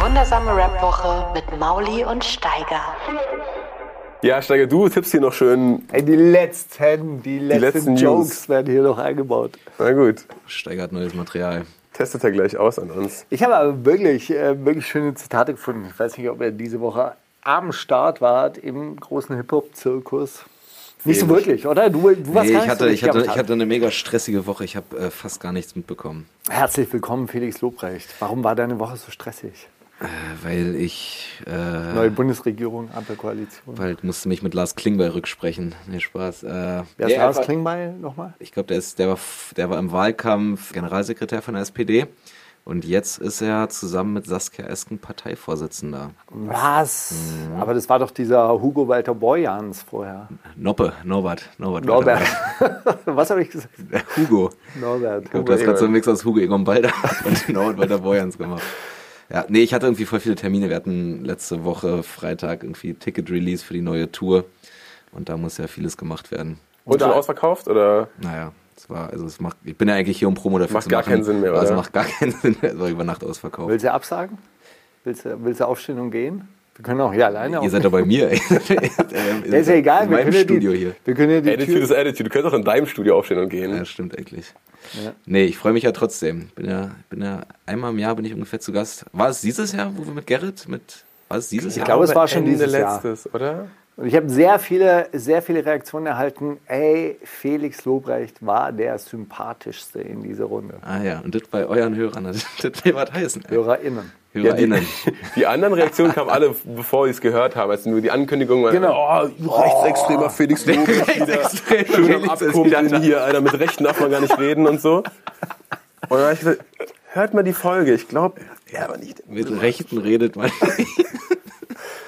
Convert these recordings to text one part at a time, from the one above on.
Wundersame Rap-Woche mit Mauli und Steiger. Ja, Steiger, du tippst hier noch schön. Ey, die letzten, die letzten, letzten Jokes News. werden hier noch eingebaut. Na gut, Steigert neues Material. testet er gleich aus an uns. Ich habe aber wirklich, äh, wirklich schöne Zitate gefunden. Ich weiß nicht, ob er diese Woche am Start war im großen Hip-Hop-Zirkus. Nicht so wirklich, oder? Du, du warst Nee, gar ich hatte, so ich, hatte, ich hatte eine mega stressige Woche. Ich habe äh, fast gar nichts mitbekommen. Herzlich willkommen, Felix Lobrecht. Warum war deine Woche so stressig? Äh, weil ich äh, Neue Bundesregierung, Ampelkoalition. weil ich musste mich mit Lars Klingbeil rücksprechen. Nee, Spaß. Äh, Wer ist nee, Lars Klingbeil nochmal? Ich glaube, der, ist- der, war, der war im Wahlkampf Generalsekretär von der SPD. Und jetzt ist er zusammen mit Saskia Esken Parteivorsitzender. Was? Mhm. Aber das war doch dieser Hugo Walter Borjans vorher. Noppe, Norbert. Norbert. Norbert. Was habe ich gesagt? Hugo. Norbert. Ich glaube, du hast gerade so einen Mix aus Hugo Egon Balder und Norbert Walter Borjans gemacht. Ja, nee, ich hatte irgendwie voll viele Termine. Wir hatten letzte Woche Freitag irgendwie Ticket-Release für die neue Tour. Und da muss ja vieles gemacht werden. Und schon ausverkauft oder? Naja, es war, also es macht, ich bin ja eigentlich hier, um Promo dafür Macht zu gar machen. keinen Sinn mehr, Also oder? macht gar keinen Sinn mehr. Es war über Nacht ausverkauft. Willst du absagen? Willst du, willst du aufstehen und gehen? Wir können auch hier alleine Ihr seid doch bei mir. Ja, ist ja egal. In Wir meinem Studio die, hier. Wir können ja die Attitude Tür, ist Attitude. Du könntest auch in deinem Studio aufstehen und gehen. Ja, stimmt eigentlich. Ja. Nee, ich freue mich ja trotzdem. Bin ja, bin ja einmal im Jahr bin ich ungefähr zu Gast. War es dieses Jahr, wo wir mit Gerrit mit war es dieses Jahr? glaube, es war schon Ende dieses Jahr. letztes, oder? Und ich habe sehr viele, sehr viele Reaktionen erhalten. Ey, Felix Lobrecht war der sympathischste in dieser Runde. Ah ja, und das bei euren Hörern, das, das will was heißen. ey. HörerInnen. HörerInnen. Die anderen Reaktionen kamen alle, bevor sie es gehört haben. Also nur die Ankündigung war, Genau. oh, rechtsextremer Felix Lobrecht wieder. Schön am Abkumpeln hier, Alter, mit Rechten darf man gar nicht reden und so. Und dann habe ich gesagt, hört mal die Folge. Ich glaube, ja, aber nicht. Mit Rechten redet man.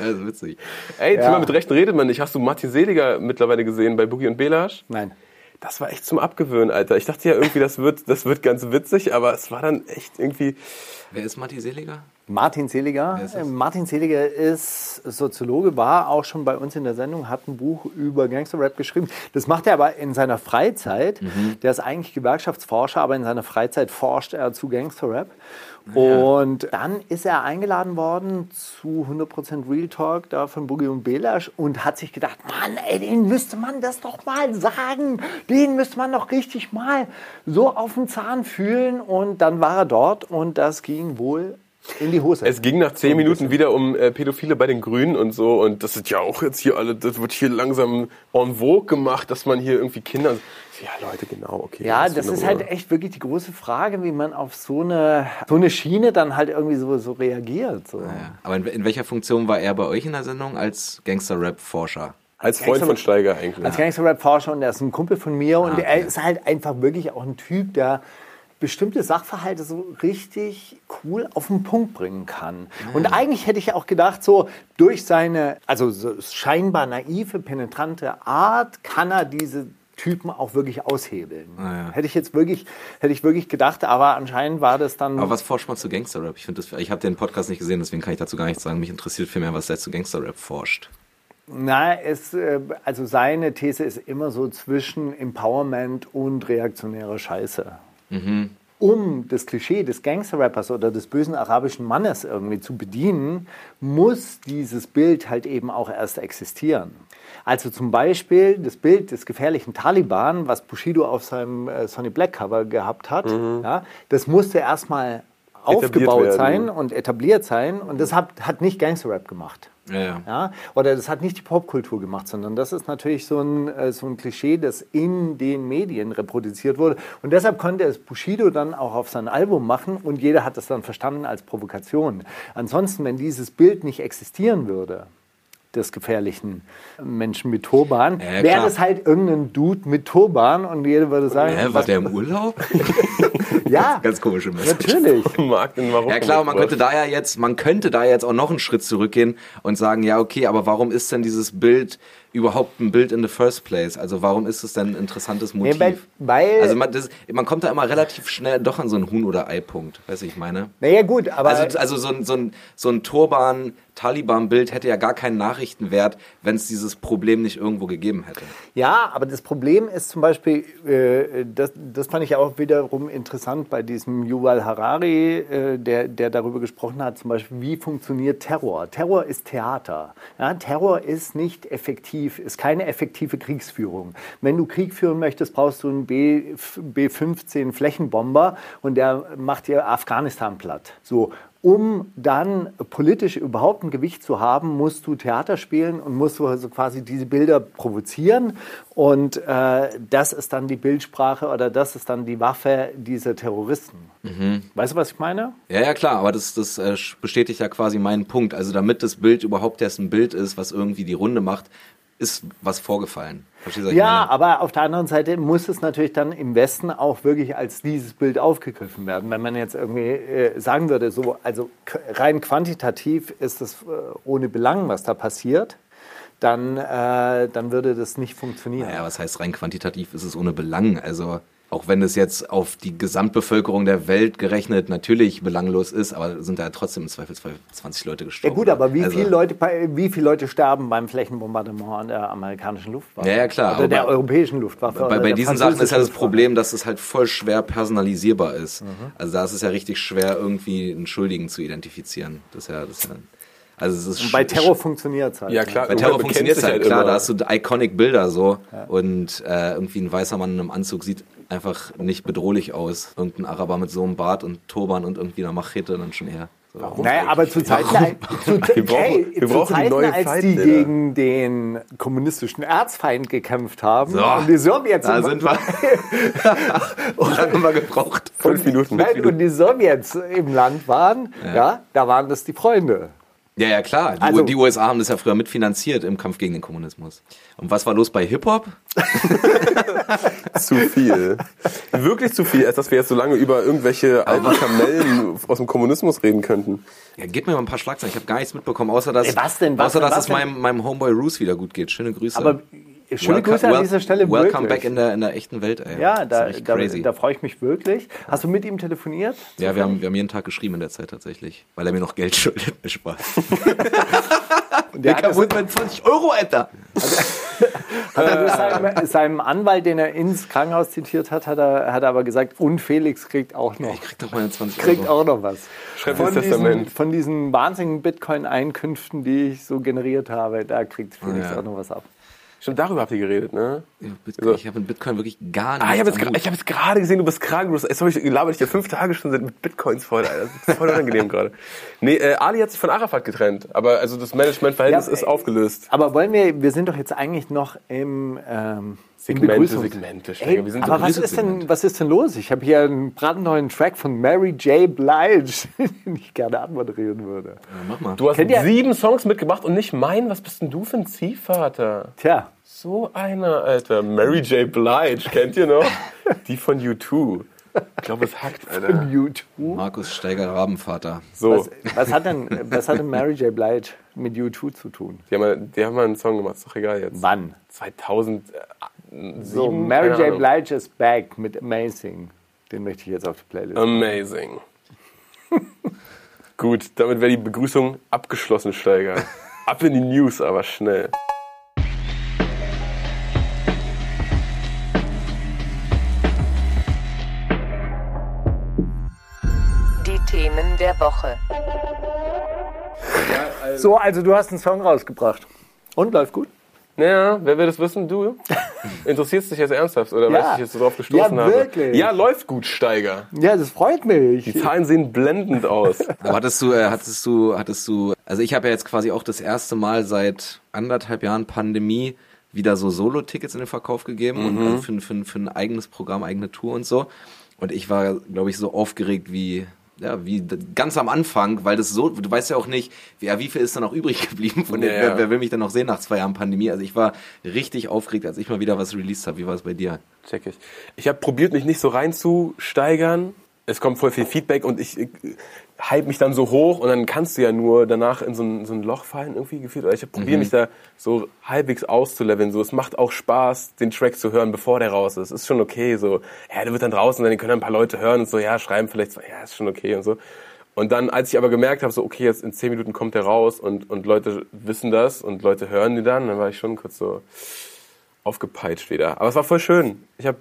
Das ist witzig. Ey, Ja. Thema mit Rechten redet man nicht. Hast du Martin Seliger mittlerweile gesehen bei Boogie und Belasch? Nein. Das war echt zum Abgewöhnen, Alter. Ich dachte ja irgendwie, das wird, das wird ganz witzig, aber es war dann echt irgendwie. Wer ist Matti Seliger? Martin Seliger. Martin Seliger ist Soziologe, war auch schon bei uns in der Sendung, hat ein Buch über Gangsterrap geschrieben. Das macht er aber in seiner Freizeit. Mhm. Der ist eigentlich Gewerkschaftsforscher, aber in seiner Freizeit forscht er zu Gangsterrap. Und dann ist er eingeladen worden zu 100% Real Talk da von Boogie und Belasch und hat sich gedacht, Mann, ey, den müsste man das doch mal sagen. Den müsste man doch richtig mal so auf den Zahn fühlen. Und dann war er dort und das ging wohl in die Hose. Es ging nach zehn Minuten wieder um äh, Pädophile bei den Grünen und so. Und das ist ja auch jetzt hier alle, das wird hier langsam en vogue gemacht, dass man hier irgendwie Kinder. Ja, Leute, genau, okay. Ja, das in ist halt echt wirklich die große Frage, wie man auf so eine, so eine Schiene dann halt irgendwie so, so reagiert. So. Ja. Aber in, in welcher Funktion war er bei euch in der Sendung als Gangster-Rap-Forscher? Als Freund von Steiger eigentlich. Als Gangster-Rap-Forscher und er ist ein Kumpel von mir und Ah, okay. er ist halt einfach wirklich auch ein Typ, der bestimmte Sachverhalte so richtig cool auf den Punkt bringen kann. Und eigentlich hätte ich auch gedacht, so durch seine, also so scheinbar naive, penetrante Art kann er diese Typen auch wirklich aushebeln. ja. Hätte ich jetzt wirklich, hätte ich wirklich gedacht, aber anscheinend war das dann. Aber was forscht man zu Gangster-Rap? Ich, finde ich habe den Podcast nicht gesehen, deswegen kann ich dazu gar nichts sagen. Mich interessiert vielmehr, was er zu Gangster-Rap forscht. Na, es, äh, also seine These ist immer so zwischen Empowerment und reaktionärer Scheiße. Um das Klischee des Gangster-Rappers oder des bösen arabischen Mannes irgendwie zu bedienen, muss dieses Bild halt eben auch erst existieren. Also zum Beispiel das Bild des gefährlichen Taliban, was Bushido auf seinem äh, Sonny Black Cover gehabt hat, ja, das musste erstmal aufgebaut sein und etabliert sein und das hat, hat nicht Gangster-Rap gemacht. Ja, ja. Ja? Oder das hat nicht die Popkultur gemacht, sondern das ist natürlich so ein, äh, so ein Klischee, das in den Medien reproduziert wurde. Und deshalb konnte es Bushido dann auch auf sein Album machen und jeder hat das dann verstanden als Provokation. Ansonsten, wenn dieses Bild nicht existieren würde, des gefährlichen Menschen mit Turban, Ja, wäre das halt irgendein Dude mit Turban und jeder würde sagen, Hä, war der im Urlaub? Ja, ganz komische Message. natürlich. Ja klar, man könnte da ja jetzt, man könnte da jetzt auch noch einen Schritt zurückgehen und sagen, ja okay, aber warum ist denn dieses Bild überhaupt ein Bild in the first place? Also warum ist es denn ein interessantes Motiv? Nee, weil, weil also man, das, man kommt da immer relativ schnell doch an so einen Huhn- oder Ei-Punkt, weißt du, ich meine? naja gut, aber Also, also so ein, so ein, so ein Turban-Taliban-Bild hätte ja gar keinen Nachrichtenwert, wenn es dieses Problem nicht irgendwo gegeben hätte. Ja, aber das Problem ist zum Beispiel, äh, das, das fand ich auch wiederum interessant bei diesem Yuval Harari, äh, der, der darüber gesprochen hat, zum Beispiel, wie funktioniert Terror. Terror ist Theater. Ja, Terror ist nicht effektiv, ist keine effektive Kriegsführung. Wenn du Krieg führen möchtest, brauchst du einen B, B-15 Flächenbomber und der macht dir Afghanistan platt. So. Um dann politisch überhaupt ein Gewicht zu haben, musst du Theater spielen und musst du also quasi diese Bilder provozieren. Und äh, das ist dann die Bildsprache oder das ist dann die Waffe dieser Terroristen. Weißt du, was ich meine? Ja, ja, klar, aber das, das äh, bestätigt ja quasi meinen Punkt. Also damit das Bild überhaupt erst ein Bild ist, was irgendwie die Runde macht, ist was vorgefallen. Verstehst du, Ja, aber auf der anderen Seite muss es natürlich dann im Westen auch wirklich als dieses Bild aufgegriffen werden. Wenn man jetzt irgendwie äh, sagen würde, so, also rein quantitativ ist es äh, ohne Belang, was da passiert, dann, äh, dann würde das nicht funktionieren. Naja, was heißt rein quantitativ ist es ohne Belang? Also auch wenn es jetzt auf die Gesamtbevölkerung der Welt gerechnet natürlich belanglos ist, aber sind da trotzdem im Zweifelsfall 20 Leute Ja gestorben. gut, aber wie, Also- viele Leute, wie viele Leute sterben beim Flächenbombardement der amerikanischen Luftwaffe? Ja, ja, klar, Oder der bei- europäischen Luftwaffe. Bei, bei diesen Sachen ist ja das Problem, dass es halt voll schwer personalisierbar Mhm. ist. Also da ist es ja richtig schwer, irgendwie einen Schuldigen zu identifizieren. Das ist ja, das ist ja also es ist Und bei Terror funktioniert es halt. Ja, klar. Bei Terror funktioniert es halt, sich klar, immer. da hast du iconic Bilder so und äh, irgendwie ein weißer Mann in einem Anzug sieht einfach nicht bedrohlich aus. Irgendein Araber mit so einem Bart und Turban und irgendwie einer Machete dann schon eher. So. Naja, aber zu Zeiten, zu, Wir brauchen- hey, wir zu brauchen die Zeiten neue als Zeit, die gegen den kommunistischen Erzfeind gekämpft haben So, und die Sowjets Da im- sind wir. Lange haben wir gebraucht? Fünf Minuten. Nein, und die Sowjets im Land waren, ja. da waren das die Freunde. Ja, ja, klar. Die, Also- die USA haben das ja früher mitfinanziert im Kampf gegen den Kommunismus. Und was war los bei Hip-Hop? Zu viel. Wirklich zu viel, als dass wir jetzt so lange über irgendwelche alten Kamellen aus dem Kommunismus reden könnten. Ja, gib mir mal ein paar Schlagzeilen. Ich habe gar nichts mitbekommen, außer dass, Ey, was denn, was außer, denn, dass was es denn? meinem, meinem Homeboy Roos wieder gut geht. Schöne Grüße. Aber schöne Grüße an dieser Stelle. Welcome wirklich. back in der, in der echten Welt, ey. Ja, da, das da, da freue ich mich wirklich. Hast du mit ihm telefoniert? ja, wir haben, wir haben jeden Tag geschrieben in der Zeit tatsächlich, weil er mir noch Geld schuldet. Spaß. Der hat, das, mit 20 Euro, Alter. hat er seinem, seinem Anwalt, den er ins Krankenhaus zitiert hat, hat er, hat er aber gesagt, und Felix kriegt auch noch. Ich krieg doch meine 20 kriegt Euro. auch noch was. Schreib Von ins diesen, Testament. von diesen wahnsinnigen Bitcoin-Einkünften, die ich so generiert habe, da kriegt Felix Ja. auch noch was ab. Stimmt, darüber habt ihr geredet, ne? Ja, Bitcoin, ich habe mit Bitcoin wirklich gar nichts Ah, ich habe jetzt, hab jetzt gerade gesehen, du bist krank. Du bist, ey, sorry, ich laber dich dir fünf Tage schon mit Bitcoins voll, Alter. Das ist voll unangenehm gerade. Nee, äh, Ali hat sich von Arafat getrennt. Aber also das Managementverhältnis Ja, ist ey. aufgelöst. Aber wollen wir, wir sind doch jetzt eigentlich noch im, ähm, im Segmente, Segmente. Ey, Wir sind aber was ist, denn, was ist denn los? Ich habe hier einen brandneuen Track von Mary J. Blige, den ich gerne anmoderieren würde. Ja, mach mal. Du hast Kennt ihr- sieben Songs mitgebracht und nicht meinen. Was bist denn du für ein Ziehvater? Tja, So einer, Alter. Mary J. Blige, kennt ihr noch? Die von U2. Ich glaube, es hackt, Alter. YouTube. Markus Steiger Rabenvater. So, Was, was, hat denn, was hat denn Mary J. Blige mit U2 zu tun? die haben, mal, die haben mal einen Song gemacht, ist doch egal jetzt. Wann? 2007. So, Mary J. Blige is back mit Amazing. Den möchte ich jetzt auf die Playlist. Amazing. Gut, damit wäre die Begrüßung abgeschlossen, Steiger. Ab in die News, aber schnell. Die Themen der Woche. So, also du hast einen Song rausgebracht. Und läuft gut? Naja, wer will das wissen? Du? Interessierst dich jetzt ernsthaft oder Ja. weil ich dich jetzt so drauf gestoßen Ja, habe? wirklich. Ja, läuft gut, Steiger. Ja, das freut mich. Die Zahlen sehen blendend aus. Aber hattest du, äh, hattest du, hattest du, also ich habe ja jetzt quasi auch das erste Mal seit anderthalb Jahren Pandemie wieder so Solo-Tickets in den Verkauf gegeben und also für, für, für ein eigenes Programm, eigene Tour und so. Und ich war, glaube ich, so aufgeregt wie, ja, wie ganz am Anfang, weil das so, du weißt ja auch nicht, wie, ja, wie viel ist da noch übrig geblieben von Ja, wer, ja. wer will mich dann noch sehen nach zwei Jahren Pandemie? Also ich war richtig aufgeregt, als ich mal wieder was released habe. Wie war es bei dir? Check ich. Ich habe probiert, mich nicht so reinzusteigern, es kommt voll viel Feedback und ich, ich hype mich dann so hoch und dann kannst du ja nur danach in so ein, so ein Loch fallen irgendwie gefühlt. Oder ich probiere mhm. mich da so halbwegs auszuleveln. So, es macht auch Spaß, den Track zu hören, bevor der raus ist. Ist schon okay. So, ja, der wird dann draußen, dann können ein paar Leute hören und so, ja, schreiben vielleicht, so, ja, ist schon okay und so. Und dann, als ich aber gemerkt habe, so, okay, jetzt in zehn Minuten kommt der raus und, und Leute wissen das und Leute hören die dann, dann war ich schon kurz so aufgepeitscht wieder. Aber es war voll schön. Ich habe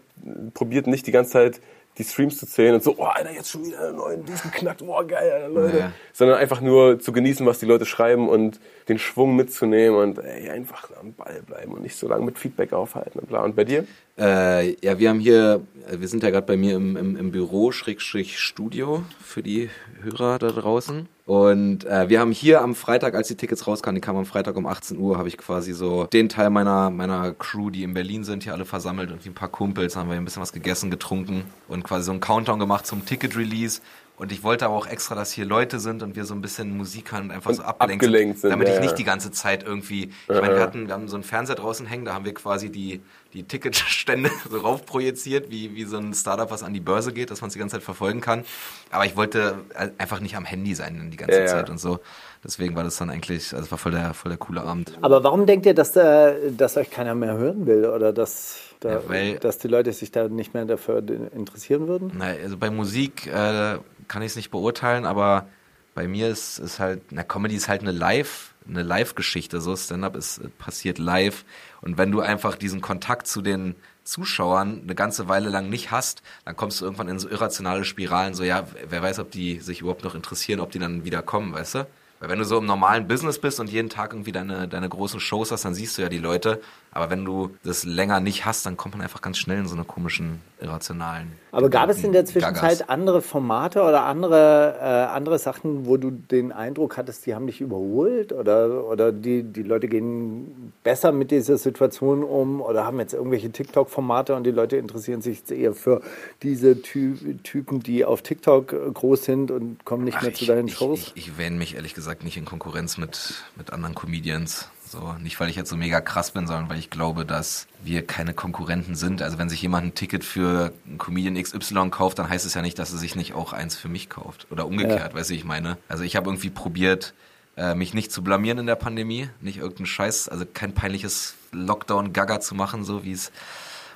probiert, nicht die ganze Zeit die Streams zu zählen und so, oh, Alter, jetzt schon wieder einen neuen Disk geknackt, oh, geil, Alter, Leute. Ja. Sondern einfach nur zu genießen, was die Leute schreiben und den Schwung mitzunehmen und ey, einfach am Ball bleiben und nicht so lange mit Feedback aufhalten und bla. Und bei dir? Äh, ja, wir haben hier, wir sind ja gerade bei mir im, im, im Büro, Schrägstrich Studio für die Hörer da draußen. Und äh, wir haben hier am Freitag, als die Tickets rauskamen, die kamen am Freitag um 18 Uhr, habe ich quasi so den Teil meiner, meiner Crew, die in Berlin sind, hier alle versammelt und wie ein paar Kumpels, haben wir ein bisschen was gegessen, getrunken und quasi so einen Countdown gemacht zum Ticket-Release. Und ich wollte aber auch extra, dass hier Leute sind und wir so ein bisschen Musik hören und einfach und so abgelenkt, abgelenkt sind, damit ja, ich nicht die ganze Zeit irgendwie. Ich meine, wir hatten, wir haben so einen Fernseher draußen hängen, da haben wir quasi die, die Ticketstände so raufprojiziert, wie, wie so ein Startup, was an die Börse geht, dass man es die ganze Zeit verfolgen kann. Aber ich wollte einfach nicht am Handy sein die ganze ja, Zeit und so. Deswegen war das dann eigentlich, also es war voll der, voll der coole Abend. Aber warum denkt ihr, dass, äh, dass euch keiner mehr hören will oder dass, da, ja, weil, dass die Leute sich da nicht mehr dafür interessieren würden? Na, also bei Musik äh, kann ich es nicht beurteilen, aber bei mir ist, ist halt, na, Comedy ist halt eine Live, eine Live-Geschichte. So, Stand-up ist passiert live. Und wenn du einfach diesen Kontakt zu den Zuschauern eine ganze Weile lang nicht hast, dann kommst du irgendwann in so irrationale Spiralen, so ja, wer weiß, ob die sich überhaupt noch interessieren, ob die dann wieder kommen, weißt du? Weil wenn du so im normalen Business bist und jeden Tag irgendwie deine, deine großen Shows hast, dann siehst du ja die Leute. Aber wenn du das länger nicht hast, dann kommt man einfach ganz schnell in so eine komischen, irrationalen. Aber gab es in der Zwischenzeit Gagas. andere Formate oder andere, äh, andere Sachen, wo du den Eindruck hattest, die haben dich überholt? Oder, oder die, die Leute gehen besser mit dieser Situation um? Oder haben jetzt irgendwelche TikTok-Formate und die Leute interessieren sich eher für diese Ty Typen, die auf TikTok groß sind und kommen nicht Ach, mehr zu deinen ich, Shows? Ich, ich, ich wähne mich ehrlich gesagt nicht in Konkurrenz mit, mit anderen Comedians. So, nicht weil ich jetzt so mega krass bin, sondern weil ich glaube, dass wir keine Konkurrenten sind. Also wenn sich jemand ein Ticket für einen Comedian XY kauft, dann heißt es ja nicht, dass er sich nicht auch eins für mich kauft. Oder umgekehrt, ja. weißt du, ich meine. Also ich habe irgendwie probiert, äh, mich nicht zu blamieren in der Pandemie, nicht irgendeinen Scheiß, also kein peinliches Lockdown-Gaga zu machen, so wie es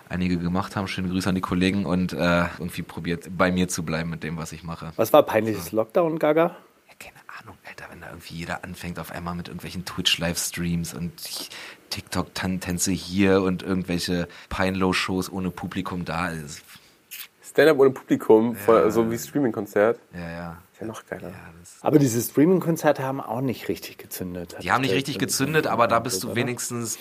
einige gemacht haben. Schöne Grüße an die Kollegen und äh, irgendwie probiert bei mir zu bleiben mit dem, was ich mache. Was war peinliches Lockdown-Gaga? Ahnung, Alter, wenn da irgendwie jeder anfängt auf einmal mit irgendwelchen Twitch-Livestreams und TikTok-Tänze hier und irgendwelche Pine-Low-Shows ohne Publikum da. ist. Stand-up ohne Publikum, ja. so wie Streaming-Konzert. Ja, ja. Ist ja noch geiler. Ja, aber diese Streaming-Konzerte haben auch nicht richtig gezündet. Die haben nicht richtig gezündet, aber da bist du wenigstens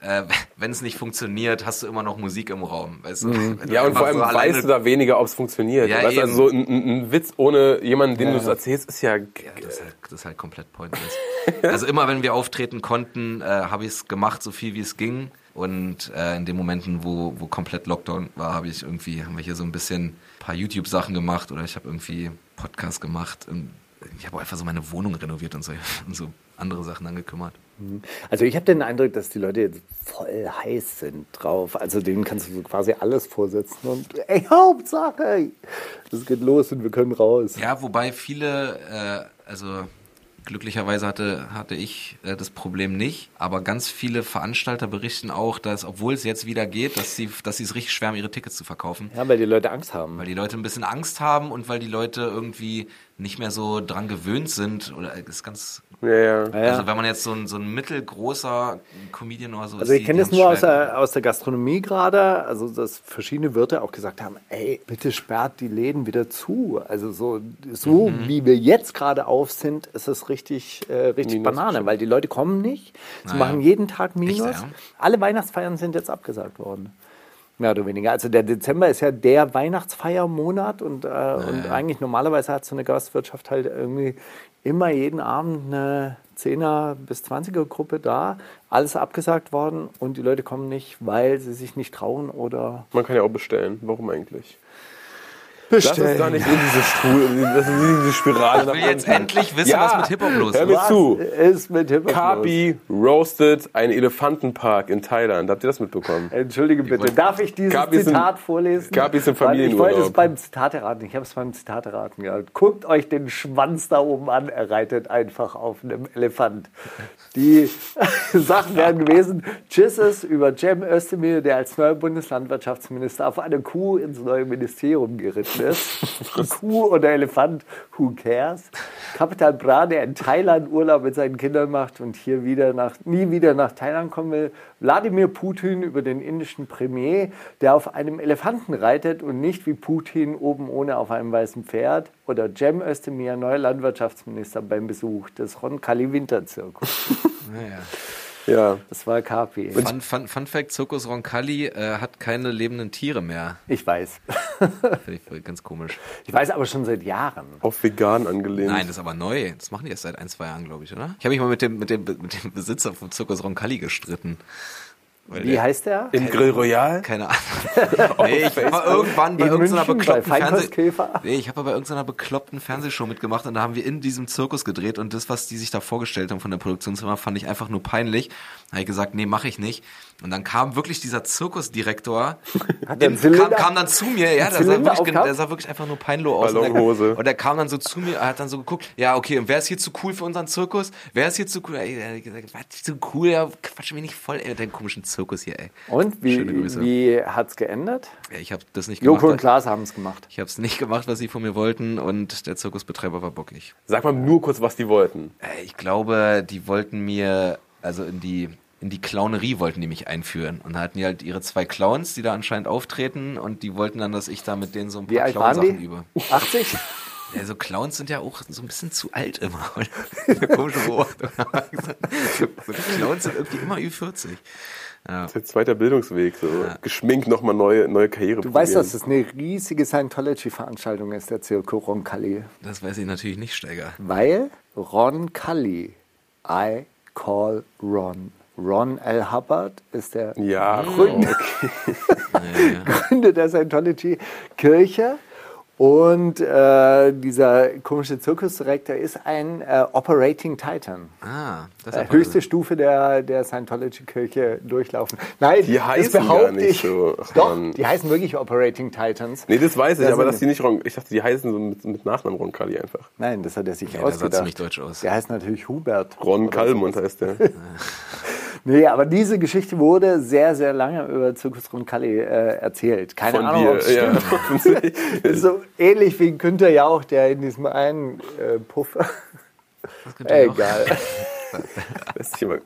äh, wenn es nicht funktioniert, hast du immer noch Musik im Raum. Weißt du? Mhm. Ja, und vor allem so weißt du da weniger, ob es funktioniert. Ja, weißt, also so ein, ein, Witz ohne jemanden, den ja. du es erzählst, ist ja... ja das, ist halt, das ist halt komplett pointless. also immer, wenn wir auftreten konnten, äh, habe ich es gemacht, so viel wie es ging. Und äh, in den Momenten, wo, wo komplett Lockdown war, habe ich irgendwie, haben wir hier so ein bisschen ein paar YouTube-Sachen gemacht oder ich habe irgendwie Podcast gemacht. Ich habe einfach so meine Wohnung renoviert und so, und so andere Sachen angekümmert. Mhm. Also ich habe den Eindruck, dass die Leute jetzt voll heiß sind drauf. Also denen kannst du so quasi alles vorsetzen und ey, Hauptsache, es geht los und wir können raus. Ja, wobei viele, äh, also glücklicherweise hatte, hatte ich äh, das Problem nicht, aber ganz viele Veranstalter berichten auch, dass, obwohl es jetzt wieder geht, dass sie dass sie es richtig schwer haben, ihre Tickets zu verkaufen. Ja, weil die Leute Angst haben. Weil die Leute ein bisschen Angst haben und weil die Leute irgendwie nicht mehr so dran gewöhnt sind. Oder ist ganz ja, ja. Also wenn man jetzt so ein, so ein mittelgroßer Comedian oder so Also ich kenne das nur aus der, aus der Gastronomie gerade, also dass verschiedene Wirte auch gesagt haben, ey, bitte sperrt die Läden wieder zu. Also so, so mhm. wie wir jetzt gerade auf sind, ist es richtig, äh, richtig Minus Banane, weil die Leute kommen nicht, sie naja. machen jeden Tag Minus. Echt, ja? Alle Weihnachtsfeiern sind jetzt abgesagt worden. Mehr oder weniger. Also der Dezember ist ja der Weihnachtsfeiermonat und, äh, naja. und eigentlich normalerweise hat so eine Gastwirtschaft halt irgendwie immer jeden Abend eine 10er bis 20er Gruppe da, alles abgesagt worden und die Leute kommen nicht, weil sie sich nicht trauen oder. Man kann ja auch bestellen. Warum eigentlich? Lass uns da nicht in diese, Stuhl, das in diese Spirale. Ich will jetzt endlich wissen, Ja. was mit Hip-Hop los Hör ist. mir Was zu. ist mit Hip-Hop? Kapi roasted einen Elefantenpark in Thailand. Habt ihr das mitbekommen? Entschuldige bitte, darf ich dieses Gabi ist im- Zitat vorlesen? Gabi ist im Weil Ich wollte es Familienurlaub. beim Zitateraten, ich habe es beim Zitateraten gehabt. Guckt euch den Schwanz da oben an, er reitet einfach auf einem Elefant. Die Sachen wären gewesen, Tschüsses über Cem Özdemir, der als neuer Bundeslandwirtschaftsminister auf eine Kuh ins neue Ministerium geritten ist. Kuh oder Elefant, who cares? Kapital Bra, der in Thailand Urlaub mit seinen Kindern macht und hier wieder nach, nie wieder nach Thailand kommen will. Wladimir Putin über den indischen Premier, der auf einem Elefanten reitet und nicht wie Putin oben ohne auf einem weißen Pferd. Oder Cem Özdemir, neuer Landwirtschaftsminister beim Besuch des Roncalli Winterzirkus. Naja. Ja. Das war Kapi. Fun, Fun, Fun Fact: Zirkus Roncalli äh, hat keine lebenden Tiere mehr. Ich weiß. Finde ich ganz komisch. Ich weiß aber schon seit Jahren. Auf vegan angelehnt. Nein, das ist aber neu. Das machen die erst seit ein, zwei Jahren, glaube ich, oder? Ich habe mich mal mit dem, mit, dem, mit dem Besitzer vom Zirkus Roncalli gestritten. Weil Wie der- heißt der? Im Grill Royal? Keine Ahnung. nee, ich war irgendwann bei In irgendeiner München, bekloppten bei Fernseh... Feinkostkäfer? Nee, ich habe bei irgendeiner bekloppten Fernsehshow mitgemacht und da haben wir in diesem Zirkus gedreht und das, was die sich da vorgestellt haben von der Produktionsfirma, fand ich einfach nur peinlich. Da habe ich gesagt, nee, mache ich nicht. Und dann kam wirklich dieser Zirkusdirektor, Hat der Zylinder- kam, kam dann zu mir, ja, der sah, wirklich, der sah wirklich einfach nur peinloh aus. Ballonhose. Und der, und der kam dann so zu mir, er hat dann so geguckt, ja, okay, und wer ist hier zu cool für unseren Zirkus? Wer ist hier zu cool? Ey, er hat gesagt, was, zu cool? Ja, quatsch mich nicht voll, ey, deinen komischen Zirkus hier, ey. Und wie, Schöne Grüße. wie hat es geändert? Ja, ich habe das nicht gemacht. Joko und Klaas haben es gemacht. Ich habe es nicht gemacht, was sie von mir wollten und der Zirkusbetreiber war bockig. Sag mal nur kurz, was die wollten. Ich glaube, die wollten mir, also in die, in die Clownerie wollten die mich einführen. Und da hatten die halt ihre zwei Clowns, die da anscheinend auftreten und die wollten dann, dass ich da mit denen so ein paar Clownsachen übe. 80? Ja, so Clowns sind ja auch so ein bisschen zu alt immer. oder? Eine komische Beobachtung. so, Clowns sind irgendwie immer Ü40. Ja. Das ist der zweite Bildungsweg. So. Geschminkt nochmal neue, neue Karriere Du weißt, dass das eine riesige Scientology-Veranstaltung ist, der Zirko Roncalli. Das weiß ich natürlich nicht, Steiger. Weil Ron Cully, I call Ron. Ron L. Hubbard ist der Ja, Gründer, Gründer der Scientology-Kirche. Und äh, dieser komische Zirkusdirektor ist ein äh, Operating Titan. Ah, das ist Äh, höchste Stufe der, der Scientology-Kirche durchlaufen. Nein, Die das heißen gar nicht ich. so. Doch, die heißen wirklich Operating Titans. Nee, das weiß ich, Da aber sind- dass die nicht Ron, ich dachte, die heißen so mit, mit Nachnamen Roncalli einfach. Nein, das hat er sich Ja, der sah ausgedacht. ziemlich deutsch aus. Der heißt natürlich Hubert. Ron sowas. heißt der. Nee, aber diese Geschichte wurde sehr, sehr lange über Zirkus Roncalli äh, erzählt. Keine Von Ahnung, ob es. Ja. So ähnlich wie Günther Jauch, der in diesem einen äh, Puff. Günther Jauch. Egal.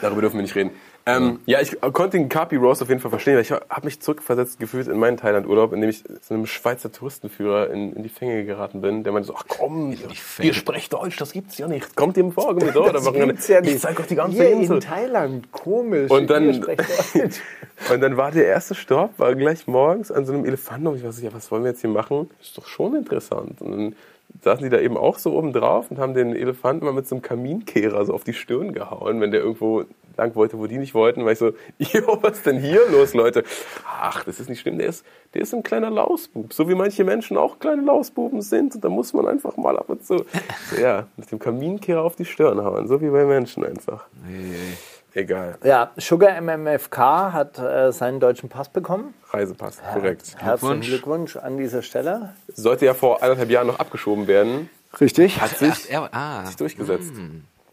Darüber dürfen wir nicht reden. Ähm, ja, ich konnte den Carpi Roast auf jeden Fall verstehen. weil Ich habe mich zurückversetzt gefühlt in meinen Thailand-Urlaub, in dem ich so einem Schweizer Touristenführer in, in die Fänge geraten bin. Der meinte so, ach komm, ihr sprecht Deutsch, das gibt's ja nicht. Kommt ihr vor, kommt dort. Das gibt's ja nicht. Ich zeig euch die ganze Hier Insel. in Thailand, komisch. Und dann-. Und dann war der erste Stopp, war gleich morgens an so einem Elefanten und ich war so, ja, was wollen wir jetzt hier machen? Ist doch schon interessant. Und dann saßen die da eben auch so oben drauf und haben den Elefanten mal mit so einem Kaminkehrer so auf die Stirn gehauen, wenn der irgendwo lang wollte, wo die nicht wollten. War ich so, jo, was denn hier los, Leute? Ach, das ist nicht schlimm, der ist, der ist ein kleiner Lausbub, so wie manche Menschen auch kleine Lausbuben sind. Und da muss man einfach mal ab und zu, so, ja, mit dem Kaminkehrer auf die Stirn hauen, so wie bei Menschen einfach. Egal, Ja, Sugar MMFK hat äh, seinen deutschen Pass bekommen. Reisepass, korrekt. Herzlichen Glückwunsch. Glückwunsch an dieser Stelle. sollte ja vor anderthalb Jahren noch abgeschoben werden, Richtig. hat sich Ach, er, ah, durchgesetzt.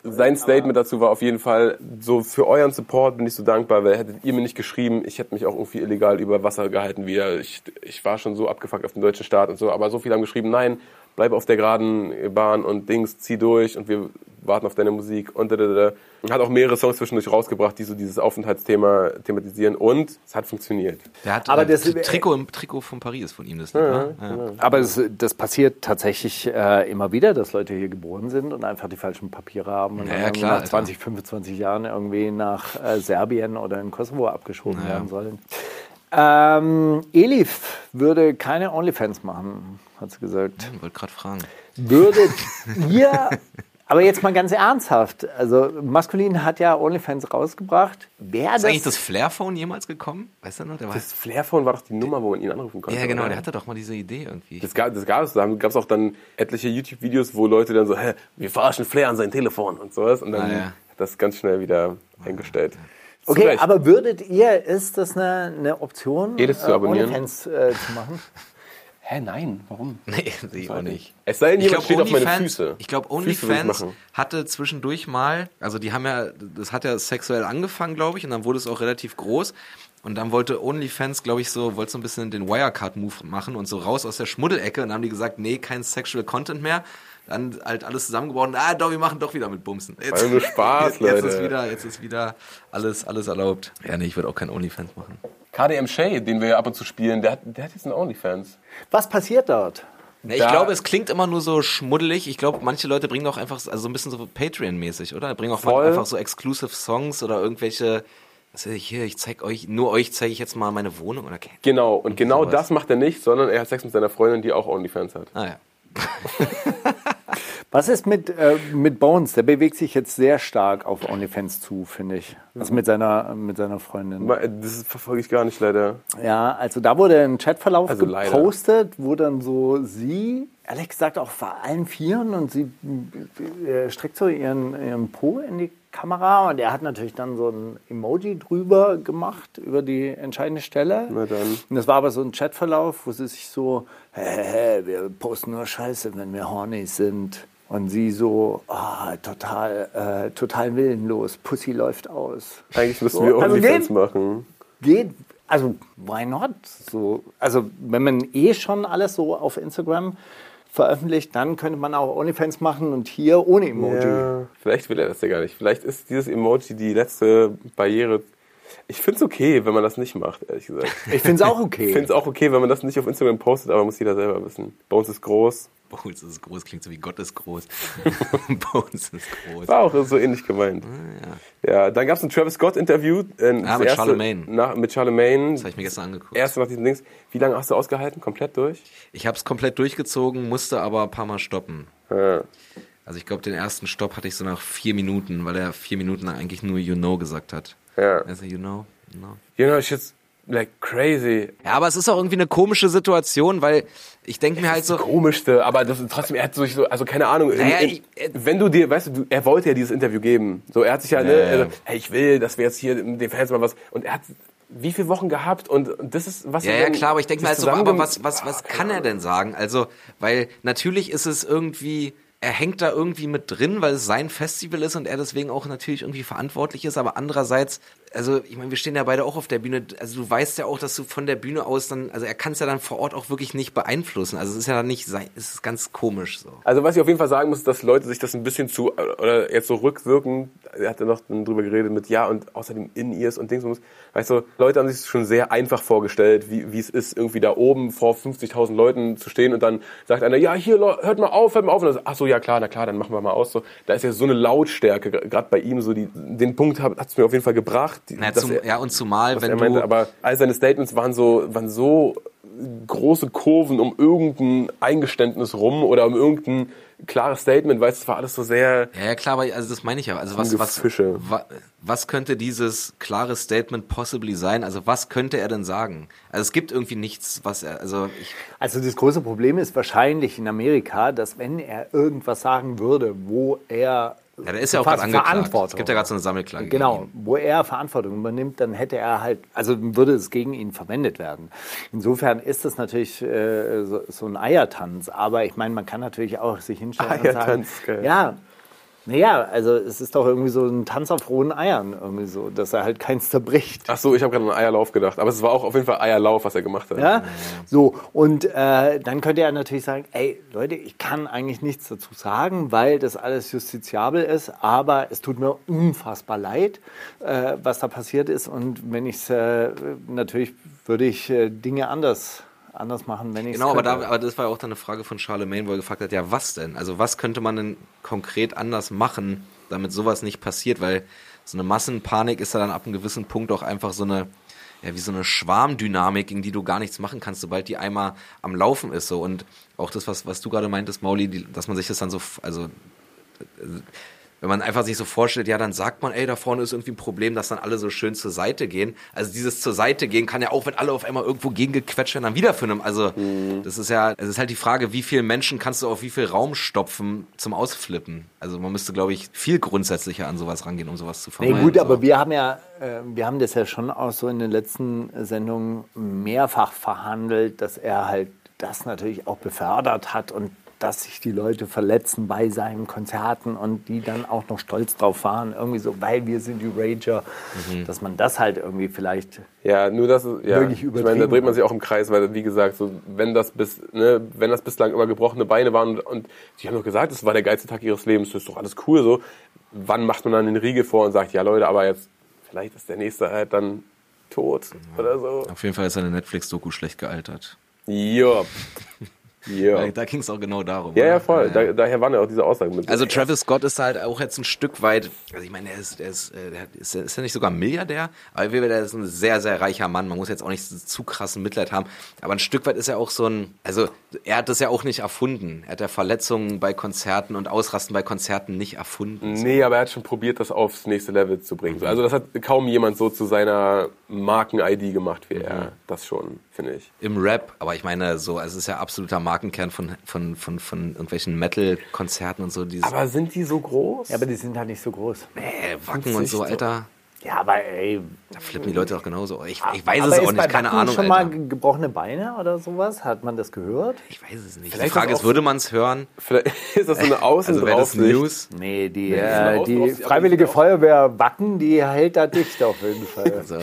Sein Statement dazu war auf jeden Fall so für euren Support bin ich so dankbar, weil hättet ihr mir nicht geschrieben, ich hätte mich auch irgendwie illegal über Wasser gehalten wieder. Ich, ich war schon so abgefuckt auf den deutschen Staat und so, aber so viele haben geschrieben, nein, bleib auf der geraden Bahn und Dings, zieh durch und wir warten auf deine Musik und da, da, da. Hat auch mehrere Songs zwischendurch rausgebracht, die so dieses Aufenthaltsthema thematisieren und es hat funktioniert. der hat Aber äh, das- Tri- Trikot, im Trikot von Paris von ihm, das Lied, ne? ja. Aber das, das passiert tatsächlich äh, immer wieder, dass Leute hier geboren sind und einfach die falschen Papiere haben und Ja, dann ja, irgendwie klar, nach Alter. 20, 25 Jahren irgendwie nach äh, Serbien oder in Kosovo abgeschoben werden sollen. Ähm, Elif würde keine Onlyfans machen, hat sie gesagt. Ich wollte gerade fragen. Würdet ihr Aber jetzt mal ganz ernsthaft. Also Maskulin hat ja OnlyFans rausgebracht. Wer Ist das, eigentlich das Flair-Phone jemals gekommen? Weißt du noch? Der war, Das Flairphone war doch die Nummer, wo man ihn anrufen konnte. ja, genau, oder? der hatte doch mal diese Idee irgendwie. Das gab das gab es. Da gab es auch dann etliche YouTube-Videos, wo Leute dann so, hä, wir verarschen Flair an sein Telefon und sowas. Und dann Ah, ja. hat das ganz schnell wieder eingestellt. Zu Okay, aber würdet ihr, ist das eine, eine Option, Jedes zu abonnieren? OnlyFans äh, zu machen? Hä, nein, warum? Nee, sehe ich auch nicht. Es sei denn, Ich jemand glaube, steht auf meine OnlyFans, Füße. ich glaube, OnlyFans hatte zwischendurch mal, also die haben ja, das hat ja sexuell angefangen, glaube ich, und dann wurde es auch relativ groß. Und dann wollte OnlyFans, glaube ich, so, wollte so ein bisschen den Wirecard-Move machen und so raus aus der Schmuddelecke. Und dann haben die gesagt, nee, kein Sexual Content mehr. Dann halt alles zusammengebaut und, ah, doch, wir machen doch wieder mit Bumsen. Jetzt, nur Spaß, jetzt, jetzt ist Leute. wieder, jetzt ist wieder alles, alles erlaubt. Ja, nee, ich würde auch kein OnlyFans machen. KDM Shay, den wir ja ab und zu spielen, der hat, der hat jetzt einen OnlyFans. Was passiert dort? Ja, ich Da- glaube, es klingt immer nur so schmuddelig. Ich glaube, manche Leute bringen auch einfach also so ein bisschen so Patreon-mäßig, oder? Bringen auch Voll. einfach so exclusive Songs oder irgendwelche. Ich hier, ich zeig euch, nur euch zeige ich jetzt mal meine Wohnung oder okay. Genau, und genau sowas. das macht er nicht, sondern er hat Sex mit seiner Freundin, die auch OnlyFans hat. Ah ja. Was ist mit, äh, mit Bones? Der bewegt sich jetzt sehr stark auf OnlyFans zu, finde ich. Also mit seiner, mit seiner Freundin. Das verfolge ich gar nicht leider. Ja, also da wurde ein Chatverlauf Also leider. gepostet, wo dann so sie, ehrlich gesagt auch vor allen Vieren und sie äh, streckt so ihren, ihren Po in die Kamera und er hat natürlich dann so ein Emoji drüber gemacht, über die entscheidende Stelle. Na dann. Und das war aber so ein Chatverlauf, wo sie sich so, hä, hä, wir posten nur Scheiße, wenn wir horny sind. Und sie so, ah, total, äh, total willenlos, Pussy läuft aus. Eigentlich müssen So, wir also OnlyFans machen. geht, also why not? So, also wenn man eh schon alles so auf Instagram veröffentlicht, dann könnte man auch OnlyFans machen und hier ohne Emoji. Ja, vielleicht will er das ja gar nicht. Vielleicht ist dieses Emoji die letzte Barriere. Ich finde es okay, wenn man das nicht macht, ehrlich gesagt. Ich finde es auch Ich okay. finde es auch okay, wenn man das nicht auf Instagram postet, aber muss jeder selber wissen. Bei uns ist groß. Bones ist groß, klingt so wie Gott ist groß. Bones ist groß. War auch so ähnlich gemeint. Ja, dann gab es ein Travis Scott-Interview. Äh, das mit Charlemagne. Nach, mit Charlemagne. Das habe ich mir gestern angeguckt. Erste nach diesen Dings. Wie lange hast du ausgehalten? Komplett durch? Ich habe es komplett durchgezogen, musste aber ein paar Mal stoppen. Ja. Also ich glaube, den ersten Stopp hatte ich so nach vier Minuten, weil er vier Minuten eigentlich nur You know gesagt hat. Ja. Also you know, you know. You know, shit's like crazy. Ja, aber es ist auch irgendwie eine komische Situation, weil ich denke mir halt so, Komischste, aber das ist trotzdem, er hat sich so, also keine Ahnung, in, Naja, in, ich- äh, wenn du dir, weißt du, er wollte ja dieses Interview geben. So, er hat sich ja, ne, Ja, ja. also, hey, ich will, dass wir jetzt hier den Fans mal was, und er hat wie viele Wochen gehabt und, das ist, was Ja, ja, klar, aber ich denke mir halt so, aber was, was, was Ah, kann er denn sagen? Also, weil natürlich ist es irgendwie, er hängt da irgendwie mit drin, weil es sein Festival ist und er deswegen auch natürlich irgendwie verantwortlich ist, aber andererseits, also ich meine, wir stehen ja beide auch auf der Bühne, also du weißt ja auch, dass du von der Bühne aus dann, also er kann es ja dann vor Ort auch wirklich nicht beeinflussen, also es ist ja dann nicht es ist ganz komisch so. Also was ich auf jeden Fall sagen muss, dass Leute sich das ein bisschen zu, oder jetzt so rückwirken, er hat ja noch drüber geredet mit ja und außerdem In-Ears und Dings. Weißt du, Leute haben sich schon sehr einfach vorgestellt, wie, wie es ist, irgendwie da oben vor 50.000 Leuten zu stehen und dann sagt einer, ja hier, hört mal auf, hört mal auf. Und dann so, ach so, ja klar, na klar, dann machen wir mal aus. So, da ist ja so eine Lautstärke, gerade bei ihm, so die, den Punkt hat es mir auf jeden Fall gebracht. Die- Ja, dass zum, er- ja und zumal, was wenn er du, meinte, aber all seine Statements waren so, waren so große Kurven um irgendein Eingeständnis rum oder um irgendein klares Statement, weißt du, es war alles so sehr, Ja, ja, klar, aber also das meine ich ja. Also was, was, Gefische. wa, was könnte dieses klare Statement possibly sein? Also was könnte er denn sagen? Also es gibt irgendwie nichts, was er, also ich, Also das große Problem ist wahrscheinlich in Amerika, dass wenn er irgendwas sagen würde, wo er ja, der ist ja auch gerade angeklagt. Verantwortung Es gibt ja gerade so eine Sammelklage. Genau, wo er Verantwortung übernimmt, dann hätte er halt, also würde es gegen ihn verwendet werden. Insofern ist das natürlich äh, so, so ein Eiertanz, aber ich meine, man kann natürlich auch sich hinstellen und sagen, Eiertanz, geil. ja, naja, also es ist doch irgendwie so ein Tanz auf rohen Eiern, irgendwie so, dass er halt keins zerbricht. ach so, ich habe gerade an Eierlauf gedacht, aber es war auch auf jeden Fall Eierlauf, was er gemacht hat. Ja, so und äh, dann könnte er natürlich sagen, ey Leute, ich kann eigentlich nichts dazu sagen, weil das alles justiziabel ist, aber es tut mir unfassbar leid, äh, was da passiert ist und wenn ich es äh, natürlich würde ich äh, Dinge anders anders machen, wenn ich Genau, aber, da, aber das war ja auch dann eine Frage von Charlemagne, wo er gefragt hat, ja was denn? Also was könnte man denn konkret anders machen, damit sowas nicht passiert? Weil so eine Massenpanik ist ja dann ab einem gewissen Punkt auch einfach so eine, ja wie so eine Schwarmdynamik, gegen die du gar nichts machen kannst, sobald die einmal am Laufen ist. So und auch das, was, was du gerade meintest, Mauli, die, dass man sich das dann so, also wenn man einfach sich so vorstellt, ja, dann sagt man, ey, da vorne ist irgendwie ein Problem, dass dann alle so schön zur Seite gehen. Also dieses zur Seite gehen kann ja auch, wenn alle auf einmal irgendwo gegengequetscht werden, dann wieder für einen. Also Mhm. das ist ja, es ist halt die Frage, wie viele Menschen kannst du auf wie viel Raum stopfen zum Ausflippen. Also man müsste, glaube ich, viel grundsätzlicher an sowas rangehen, um sowas zu Nee, vermeiden. gut, so. aber wir haben ja, äh, wir haben das ja schon auch so in den letzten Sendungen mehrfach verhandelt, dass er halt das natürlich auch befördert hat und dass sich die Leute verletzen bei seinen Konzerten und die dann auch noch stolz drauf waren, irgendwie so, weil wir sind die Rager, Mhm. dass man das halt irgendwie vielleicht Ja, nur das ist, ja. Wirklich ich meine, da übertrieben. dreht man sich auch im Kreis, weil, wie gesagt, so, wenn das bis, ne, wenn das bislang immer gebrochene Beine waren und, und die haben doch gesagt, das war der geilste Tag ihres Lebens, das ist doch alles cool, so. Wann macht man dann den Riegel vor und sagt, ja Leute, aber jetzt, vielleicht ist der nächste halt dann tot oder so. Auf jeden Fall ist seine Netflix-Doku schlecht gealtert. Ja. Ja. Da ging es auch genau darum. Ja, ja, voll. Da, daher waren ja auch diese Aussagen mit. Also Travis Scott ist halt auch jetzt ein Stück weit, also ich meine, er ist, er ist, äh, der hat- ist, ist er nicht sogar Milliardär? Aber er ist ein sehr, sehr reicher Mann. Man muss jetzt auch nicht so zu krassen Mitleid haben. Aber ein Stück weit ist er auch so ein, also er hat das ja auch nicht erfunden. Er hat ja Verletzungen bei Konzerten und Ausrasten bei Konzerten nicht erfunden. Nee, aber er hat schon probiert, das aufs nächste Level zu bringen. Also das hat kaum jemand so zu seiner Marken-ID gemacht wie er. Das schon, finde ich. Im Rap, aber ich meine, so, also es ist ja absoluter Markenkern von, von, von, von irgendwelchen Metal-Konzerten und so. Dieses, Aber sind die so groß? Ja, aber die sind halt nicht so groß. äh, Wacken und so, so. Alter. Ja, aber ey. Da flippen die Leute doch genauso. Ich, ich weiß aber es auch ist bei nicht, keine Wacken Ahnung, schon Alter. mal gebrochene Beine oder sowas? Hat man das gehört? Ich weiß es nicht. Vielleicht die Frage ist würde man es hören? Vielleicht ist das so eine Außen Also das News? Nee, die, eine äh, die Freiwillige Feuerwehr Wacken, die hält da dicht auf jeden Fall. Also,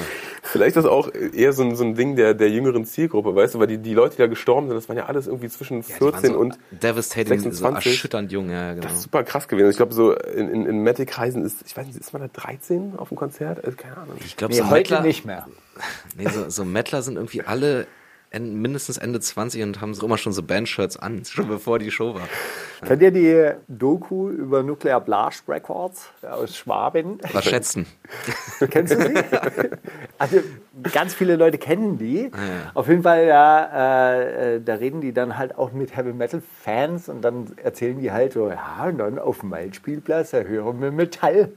Vielleicht ist das auch eher so ein, so ein Ding der, der jüngeren Zielgruppe, weißt du, weil die, die Leute, die da gestorben sind, das waren ja alles irgendwie zwischen die waren 14 so und devastating, so 26. erschütternd jung, ja, genau. das ist super krass gewesen. Ich glaube, so in, in, in Metal-Kreisen ist, ich weiß nicht, ist man da 13 auf dem Konzert? Also, keine Ahnung. Ich glaube, Nee, so, heute Mettler, nicht mehr. nee, so, so Mettler sind irgendwie alle mindestens Ende 20 und haben so immer schon so Bandshirts an, schon bevor die Show war. Kennt ihr die Doku über Nuclear Blast Records aus Schwaben? Was schätzen? Kennst du sie? also ganz viele Leute kennen die. Auf jeden Fall, ja, äh, äh, da reden die dann halt auch mit Heavy Metal Fans und dann erzählen die halt so, ja, und dann auf dem Waldspielplatz, da hören wir Metall.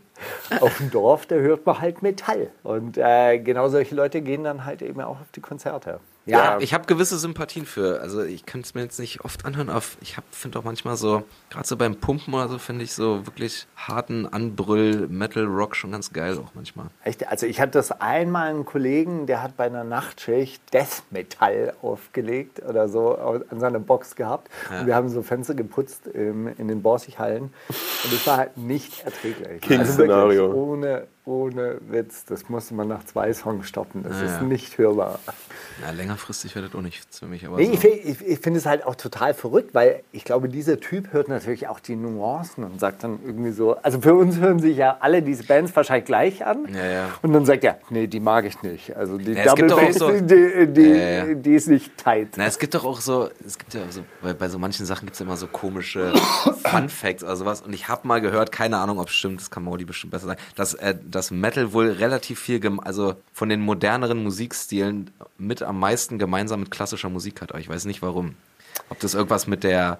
Auf dem Dorf, da hört man halt Metall. Und äh, genau solche Leute gehen dann halt eben auch auf die Konzerte. Ja, ich habe gewisse Sympathien für. Also ich könnte es mir jetzt nicht oft anhören, aber ich finde auch manchmal so, gerade so beim Pumpen oder so, finde ich so wirklich harten Anbrüll, Metal, Rock schon ganz geil auch manchmal. Echt? Also ich hatte das einmal einen Kollegen, der hat bei einer Nachtschicht Death Metall aufgelegt oder so an seiner Box gehabt. Und wir haben so Fenster geputzt im, in den Borsighallen. Und es war halt nicht erträglich. King-Szenario. ohne, ohne Witz. Das musste man nach zwei Songs stoppen. Das Ja, ist ja. nicht hörbar. Na, längerfristig wäre das auch nichts für mich, aber Nee, so. ich ich, ich finde es halt auch total verrückt, weil ich glaube, dieser Typ hört natürlich auch die Nuancen und sagt dann irgendwie so, also für uns hören sich ja alle diese Bands wahrscheinlich gleich an. Ja, ja. Und dann sagt er, nee, die mag ich nicht. Also die gibt Double Bass, so- die, die, die ist nicht tight. Na, es gibt doch auch so, es gibt ja so, bei, bei so manchen Sachen gibt es immer so komische Fun Facts oder sowas. Und ich habe mal gehört, keine Ahnung, ob es stimmt, das kann Mauli bestimmt besser sagen, dass, äh, dass Metal wohl relativ viel, gem also von den moderneren Musikstilen mit am meisten gemeinsam mit klassischer Musik hat. Aber ich weiß nicht warum. Ob das irgendwas mit der,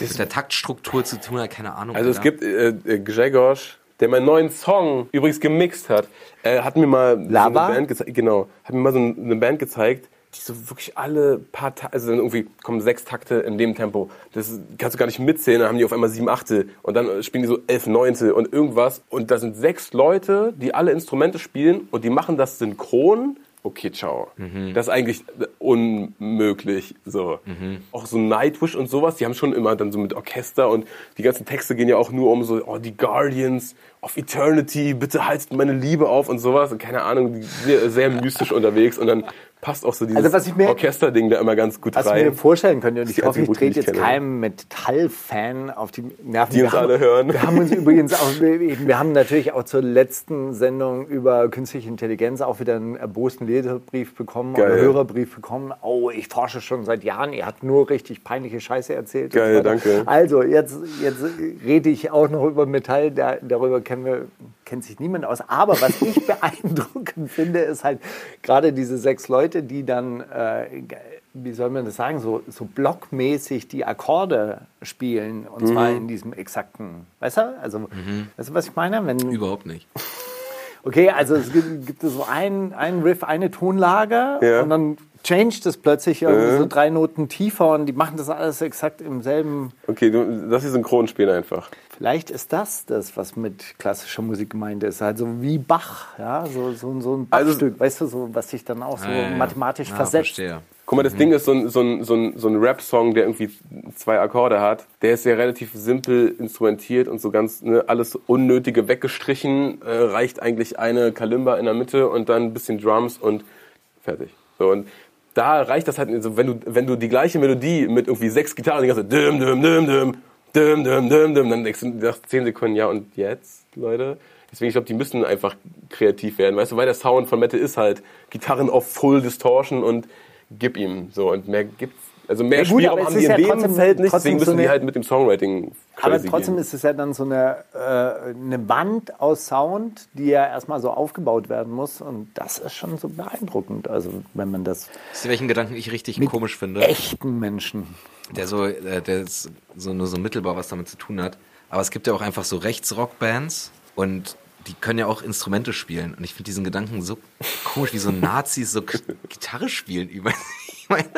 mit der Taktstruktur zu tun hat, keine Ahnung. Also es Alter. gibt äh, äh, Grzegorz, der meinen neuen Song übrigens gemixt hat, äh, hat mir mal Lava? so eine Band gezeigt, genau, hat mir mal so ein- eine Band gezeigt, die so wirklich alle paar Takte, also dann irgendwie kommen sechs Takte in dem Tempo. Das kannst du gar nicht mitzählen, dann haben die auf einmal sieben Achte und dann spielen die so elf Neunte und irgendwas und da sind sechs Leute, die alle Instrumente spielen und die machen das synchron. Okay, ciao. Das ist eigentlich unmöglich. So. Auch so Nightwish und sowas, die haben schon immer dann so mit Orchester und die ganzen Texte gehen ja auch nur um so, oh, die Guardians of Eternity, bitte haltet meine Liebe auf und sowas. Und keine Ahnung, die sind sehr mystisch unterwegs und dann passt auch so dieses Also was ich mir- Orchesterding da immer ganz gut Was ich mir rein. vorstellen könnte, und ich hoffe, ich trete jetzt keinem Metall-Fan auf die Nerven. Die Wir uns haben- alle hören. Wir haben uns übrigens auch, wir haben natürlich auch zur letzten Sendung über künstliche Intelligenz auch wieder einen erbosten Leserbrief bekommen Geil. oder Hörerbrief bekommen. Oh, ich forsche schon seit Jahren, ihr habt nur richtig peinliche Scheiße erzählt. Geil, danke. Also, jetzt, jetzt rede ich auch noch über Metall, da, darüber kennen wir, kennt sich niemand aus. Aber was ich beeindruckend finde, ist halt gerade diese sechs Leute, die dann äh, wie soll man das sagen, so, so blockmäßig die Akkorde spielen. Und zwar in diesem exakten, weißt du? Also, weißt du, was ich meine? Wenn, Überhaupt nicht. Okay, also es gibt, gibt so ein, ein Riff, eine Tonlage Ja. und dann changed es plötzlich irgendwie so drei Noten tiefer und die machen das alles exakt im selben. Okay, du, lass die synchron spielen einfach. Vielleicht ist das das, was mit klassischer Musik gemeint ist. Also wie Bach, ja, so, so, so ein Also- Bachstück, weißt du, so, was sich dann auch so Ah, ja, ja. mathematisch Ah, versetzt. Verstehe. Guck mal, das Ding ist so ein, so ein, so ein, so ein Rap-Song, der irgendwie zwei Akkorde hat. Der ist ja relativ simpel instrumentiert und so ganz ne, alles Unnötige weggestrichen. Äh, reicht eigentlich eine Kalimba in der Mitte und dann ein bisschen Drums und fertig. So, und da reicht das halt, also wenn du, wenn du die gleiche Melodie mit irgendwie sechs Gitarren, die ganze dim, dim, dim, dim, dim, dim, dim, dim, dann denkst du nach zehn Sekunden, ja und jetzt, Leute? Deswegen, ich glaube, die müssen einfach kreativ werden, weißt du, weil der Sound von Metal ist halt Gitarren auf Full Distortion und gib ihm so und mehr gibt's, also mehr Ja, gut, Spielraum haben die in ja dem trotzdem- Feld nicht, trotzdem deswegen so müssen die eine- halt mit dem Songwriting Aber trotzdem gehen. ist es ja dann so eine, äh, eine Wand aus Sound, die ja erstmal so aufgebaut werden muss. Und das ist schon so beeindruckend. Also wenn man das Wisst ihr, welchen Gedanken ich richtig komisch finde? echten Menschen. Der so, äh, der ist so nur so mittelbar was damit zu tun hat. Aber es gibt ja auch einfach so Rechtsrock-Bands und die können ja auch Instrumente spielen. Und ich finde diesen Gedanken so komisch, wie so Nazis so K- Gitarre spielen über. Ich meine,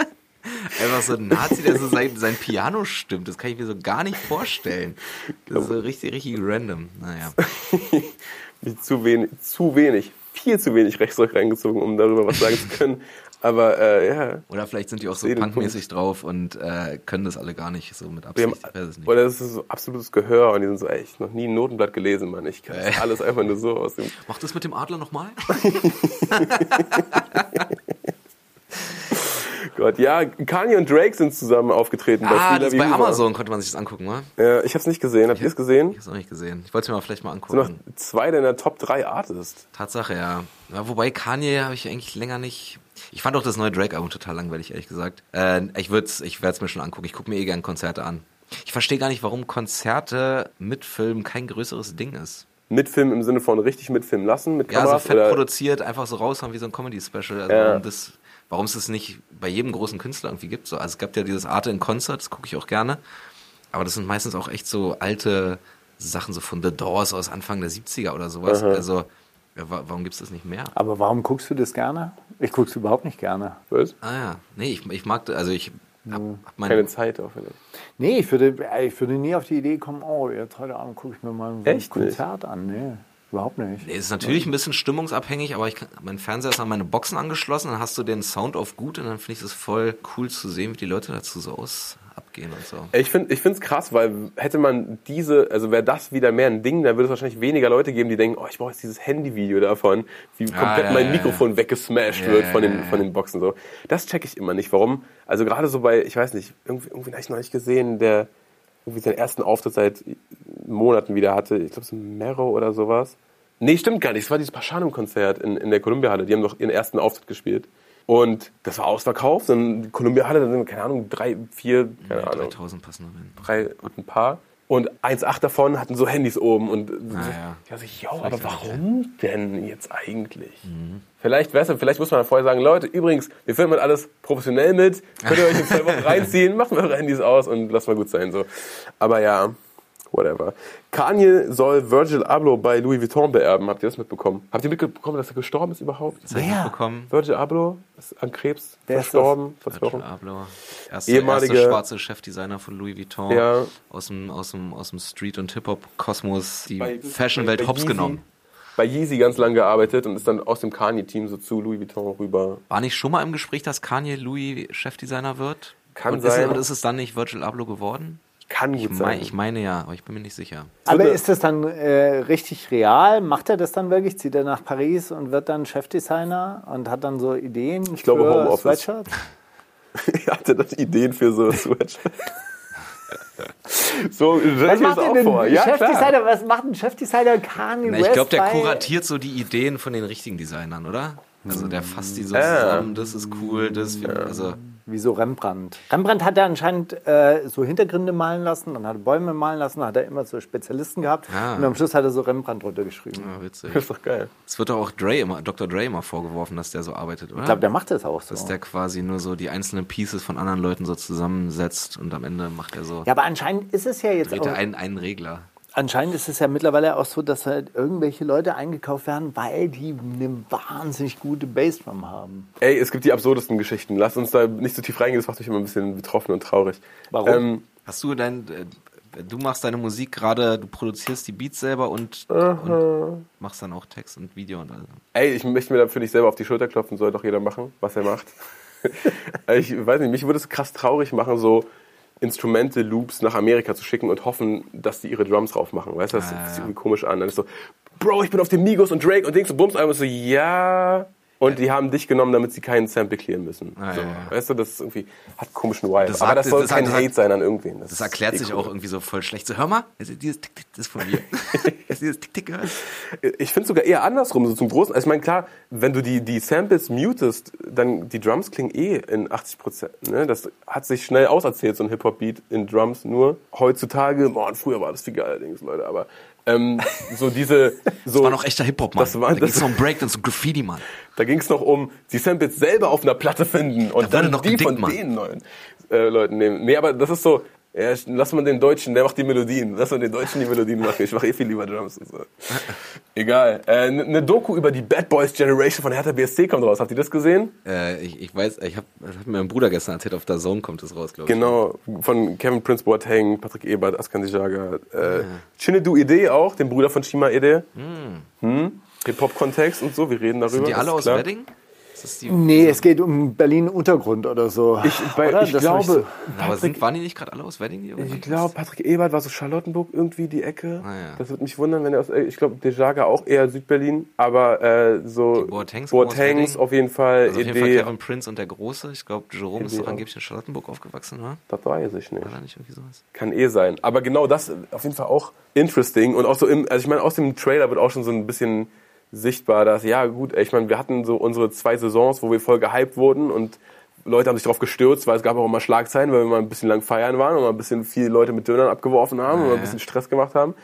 einfach so ein Nazi, der so sein, sein Piano stimmt. Das kann ich mir so gar nicht vorstellen. Das ist so richtig, richtig random. Naja. Zu wenig, zu wenig, viel zu wenig Rechtsrock reingezogen, um darüber was sagen zu können. Aber äh, ja, Oder vielleicht sind die auch so punkmäßig drauf und äh, können das alle gar nicht so mit Absicht. haben, es oder das ist so absolutes Gehör und die sind so, ey, ich noch nie ein Notenblatt gelesen, Mann. Ich kann das alles einfach nur so aus dem Mach das mit dem Adler nochmal? Gott. Ja, Kanye und Drake sind zusammen aufgetreten Ah, bei Viva. Amazon konnte man sich das angucken, wa? Ja, ich hab's nicht gesehen. Habt ihr es gesehen? Ich hab's auch nicht gesehen. Ich wollte es mir mal vielleicht mal sind noch angucken. zwei deiner Top 3 Artists. Tatsache, ja. ja. Wobei Kanye habe ich eigentlich länger nicht. Ich fand auch das neue Drake-Album total langweilig, ehrlich gesagt. Äh, ich würd's, ich werde es mir schon angucken. Ich gucke mir eh gern Konzerte an. Ich verstehe gar nicht, warum Konzerte mit Film kein größeres Ding ist. Mitfilmen im Sinne von richtig mitfilmen lassen mit Ja, so Kameras? fett oder? produziert, einfach so raushauen wie so ein Comedy-Special. Also Ja. das, warum es das nicht bei jedem großen Künstler irgendwie gibt. So. Also es gab ja dieses Arte in Concert, das gucke ich auch gerne. Aber das sind meistens auch echt so alte Sachen, so von The Doors aus Anfang der 70er oder sowas. Also ja, wa- warum gibt es das nicht mehr? Aber warum guckst du das gerne? Ich guck's überhaupt nicht gerne. Was? Ah ja, nee, ich, ich mag, also ich hab, hab meine, Keine Zeit auch, finde ich. Nee, ich würde, ich würde nie auf die Idee kommen, oh, jetzt heute Abend gucke ich mir mal ein Echt Konzert an. Nee, überhaupt nicht. Nee, es ist natürlich ein bisschen stimmungsabhängig, aber ich kann, mein Fernseher ist an meine Boxen angeschlossen, dann hast du den Sound auf gut und dann finde ich es voll cool zu sehen, wie die Leute dazu so aus abgehen und so. Ich finde ich es krass, weil hätte man diese, also wäre das wieder mehr ein Ding, dann würde es wahrscheinlich weniger Leute geben, die denken, oh, ich brauche jetzt dieses Handyvideo davon, wie komplett ja, mein ja, Mikrofon weggesmashed Ja, wird ja, von den, ja, ja. von den Boxen. So. Das checke ich immer nicht. Warum? Also gerade so bei, ich weiß nicht, irgendwie, irgendwie habe ich noch nicht gesehen, der irgendwie seinen ersten Auftritt seit Monaten wieder hatte. Ich glaube, so Mero oder sowas. Nee, stimmt gar nicht. Es war dieses Paschanum-Konzert in, in der Columbia-Halle. Die haben doch ihren ersten Auftritt gespielt. Und das war ausverkauft. Dann die Columbia-Halle, da sind, keine Ahnung, drei, vier, keine Ja, Ahnung, 3000 passen da drei und ein paar. Und 1,8 davon hatten so Handys oben. Und Ah, ja. ich dachte, yo, aber warum denn jetzt eigentlich? Vielleicht, du, vielleicht muss man vorher sagen, Leute, übrigens, wir filmen alles professionell mit. Könnt ihr euch in zwei Wochen reinziehen, macht mal eure Handys aus und lasst mal gut sein. So. Aber ja, whatever. Kanye soll Virgil Abloh bei Louis Vuitton beerben. Habt ihr das mitbekommen? Habt ihr mitbekommen, dass er gestorben ist überhaupt? Das Wer? mitbekommen. Virgil Abloh ist an Krebs Wer ist verstorben vor zwei Virgil Wochen. Abloh. Erste, Ehemalige- erste schwarze Chefdesigner von Louis Vuitton. Ja. Aus dem, aus dem, aus dem Street- und Hip-Hop-Kosmos die Fashionwelt hops Yeezy- genommen. Bei Yeezy ganz lange gearbeitet und ist dann aus dem Kanye-Team so zu Louis Vuitton rüber. War nicht schon mal im Gespräch, dass Kanye Louis Chefdesigner wird? Kann und sein. Ist, und ist es dann nicht Virgil Abloh geworden? Kann Ich, gut mein, sein. ich meine ja, aber ich bin mir nicht sicher. Aber ist das dann äh, richtig real? Macht er das dann wirklich? Zieht er nach Paris und wird dann Chefdesigner und hat dann so Ideen ich glaube, für Homeoffice. Sweatshirts? Ich hatte das Ideen für so Sweatshirt. so Was macht das denn auch ein vor. Ja. Chefdesigner? Was macht ein Chefdesigner Kanye Na, West? ich glaube, der kuratiert so die Ideen von den richtigen Designern, oder? Also der fasst die so zusammen, das ist cool, das, also wie so Rembrandt. Rembrandt hat er anscheinend äh, so Hintergründe malen lassen, dann hat er Bäume malen lassen, dann hat er immer so Spezialisten gehabt Ah. und am Schluss hat er so Rembrandt runtergeschrieben. Ja, witzig. Das ist doch geil. Es wird doch auch Dre immer, Dr. Dre immer vorgeworfen, dass der so arbeitet, oder? Ich glaube, der macht das auch so. dass der quasi nur so die einzelnen Pieces von anderen Leuten so zusammensetzt und am Ende macht er so, ja, aber anscheinend ist es ja jetzt dreht auch, er einen, einen Regler. Anscheinend ist es ja mittlerweile auch so, dass halt irgendwelche Leute eingekauft werden, weil die eine wahnsinnig gute Bassdrum haben. Ey, es gibt die absurdesten Geschichten. Lass uns da nicht so tief reingehen, das macht mich immer ein bisschen betroffen und traurig. Warum? Ähm, Hast du dein, äh, du machst deine Musik gerade, du produzierst die Beats selber und, und machst dann auch Text und Video und alles. ey, ich möchte mir dafür nicht selber auf die Schulter klopfen, soll doch jeder machen, was er macht. ich weiß nicht, mich würde es krass traurig machen, so Instrumente-Loops nach Amerika zu schicken und hoffen, dass die ihre Drums drauf machen. Weißt du, das Ah, sich ja. irgendwie komisch an. Dann ist so, Bro, ich bin auf dem Migos und Drake und Dings und Bums einmal so, ja. Und die haben dich genommen, damit sie keinen Sample clearen müssen. Ah, so, ja, ja. Weißt du, das ist irgendwie, hat komischen Vibe. Das Aber sagt- das soll das kein sagt- Hate sein an irgendwen. Das erklärt ist sich eh cool. auch irgendwie so voll schlecht. So, hör mal, dieses Tick-Tick, das ist von mir. Hast du dieses Tick-Tick gehört? Ich finde sogar eher andersrum, so zum großen. Also ich meine, klar, wenn du die, die Samples mutest, dann die Drums klingen eh in 80 Prozent. Ne? Das hat sich schnell auserzählt, so ein Hip-Hop-Beat in Drums. Nur heutzutage, boah, früher war das viel geiler, allerdings, Leute. Aber ähm, so diese. So, Das war noch echter Hip-Hop, Mann. Das war- da ging's das- noch um Breakdance, so Graffiti, Mann. Da ging es noch um die Samples selber auf einer Platte finden und Da dann noch die gedickt, von Mann. den neuen äh, Leuten nehmen. Nee, aber das ist so. Ja, ich- lass mal den Deutschen, der macht die Melodien. Lass mal den Deutschen die Melodien machen. Ich mache eh viel lieber Drums und so. Egal. Eine äh, ne Doku über die Bad Boys Generation von Hertha BSC kommt raus. Habt ihr das gesehen? Äh, ich, ich weiß, ich habe hab mir mein Bruder gestern erzählt, auf der Zone kommt das raus, glaube ich. Genau. Von Kevin Prince Boateng, Patrick Ebert, Askan Sijaga. Äh, Chinedu Ide auch, dem Bruder von Shima Ede. Hm. Hip-Hop-Kontext und so. Wir reden darüber. Sind die alle aus. Wedding? Ist das die, Nee, es geht um Berlin Untergrund oder so. Ich, bei, Oder? ich Das glaube, Na, aber sind, waren die nicht gerade alle aus Wedding? Die Ich glaube, Patrick Ebert war so Charlottenburg irgendwie die Ecke. Ah, ja. Das würde mich wundern, wenn er aus. äh, Ich glaube, Dejaga auch eher Südberlin, aber äh, so. Die Boatengs Boatengs auf jeden Fall. Also auf jeden Fall Idee. Kevin Prince und der Große. Ich glaube, Jerome ist doch angeblich in Charlottenburg aufgewachsen, oder? Das weiß ich nicht. War nicht irgendwie sowas? Kann eh sein. Aber genau das auf jeden Fall auch interesting. Und auch so im, also ich meine, aus dem Trailer wird auch schon so ein bisschen sichtbar, dass, ja gut, ich meine, wir hatten so unsere zwei Saisons, wo wir voll gehypt wurden und Leute haben sich darauf gestürzt, weil es gab auch immer Schlagzeilen, weil wir mal ein bisschen lang feiern waren und mal ein bisschen viele Leute mit Dönern abgeworfen haben und mal ein bisschen Stress gemacht haben.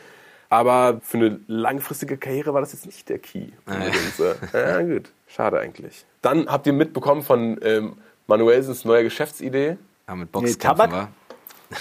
Aber für eine langfristige Karriere war das jetzt nicht der Key. so. ja, gut. Schade eigentlich. Dann habt ihr mitbekommen von ähm, Manuelsens neuer Geschäftsidee. Ja, mit Nee, Boxkämpfen, Tabak? war.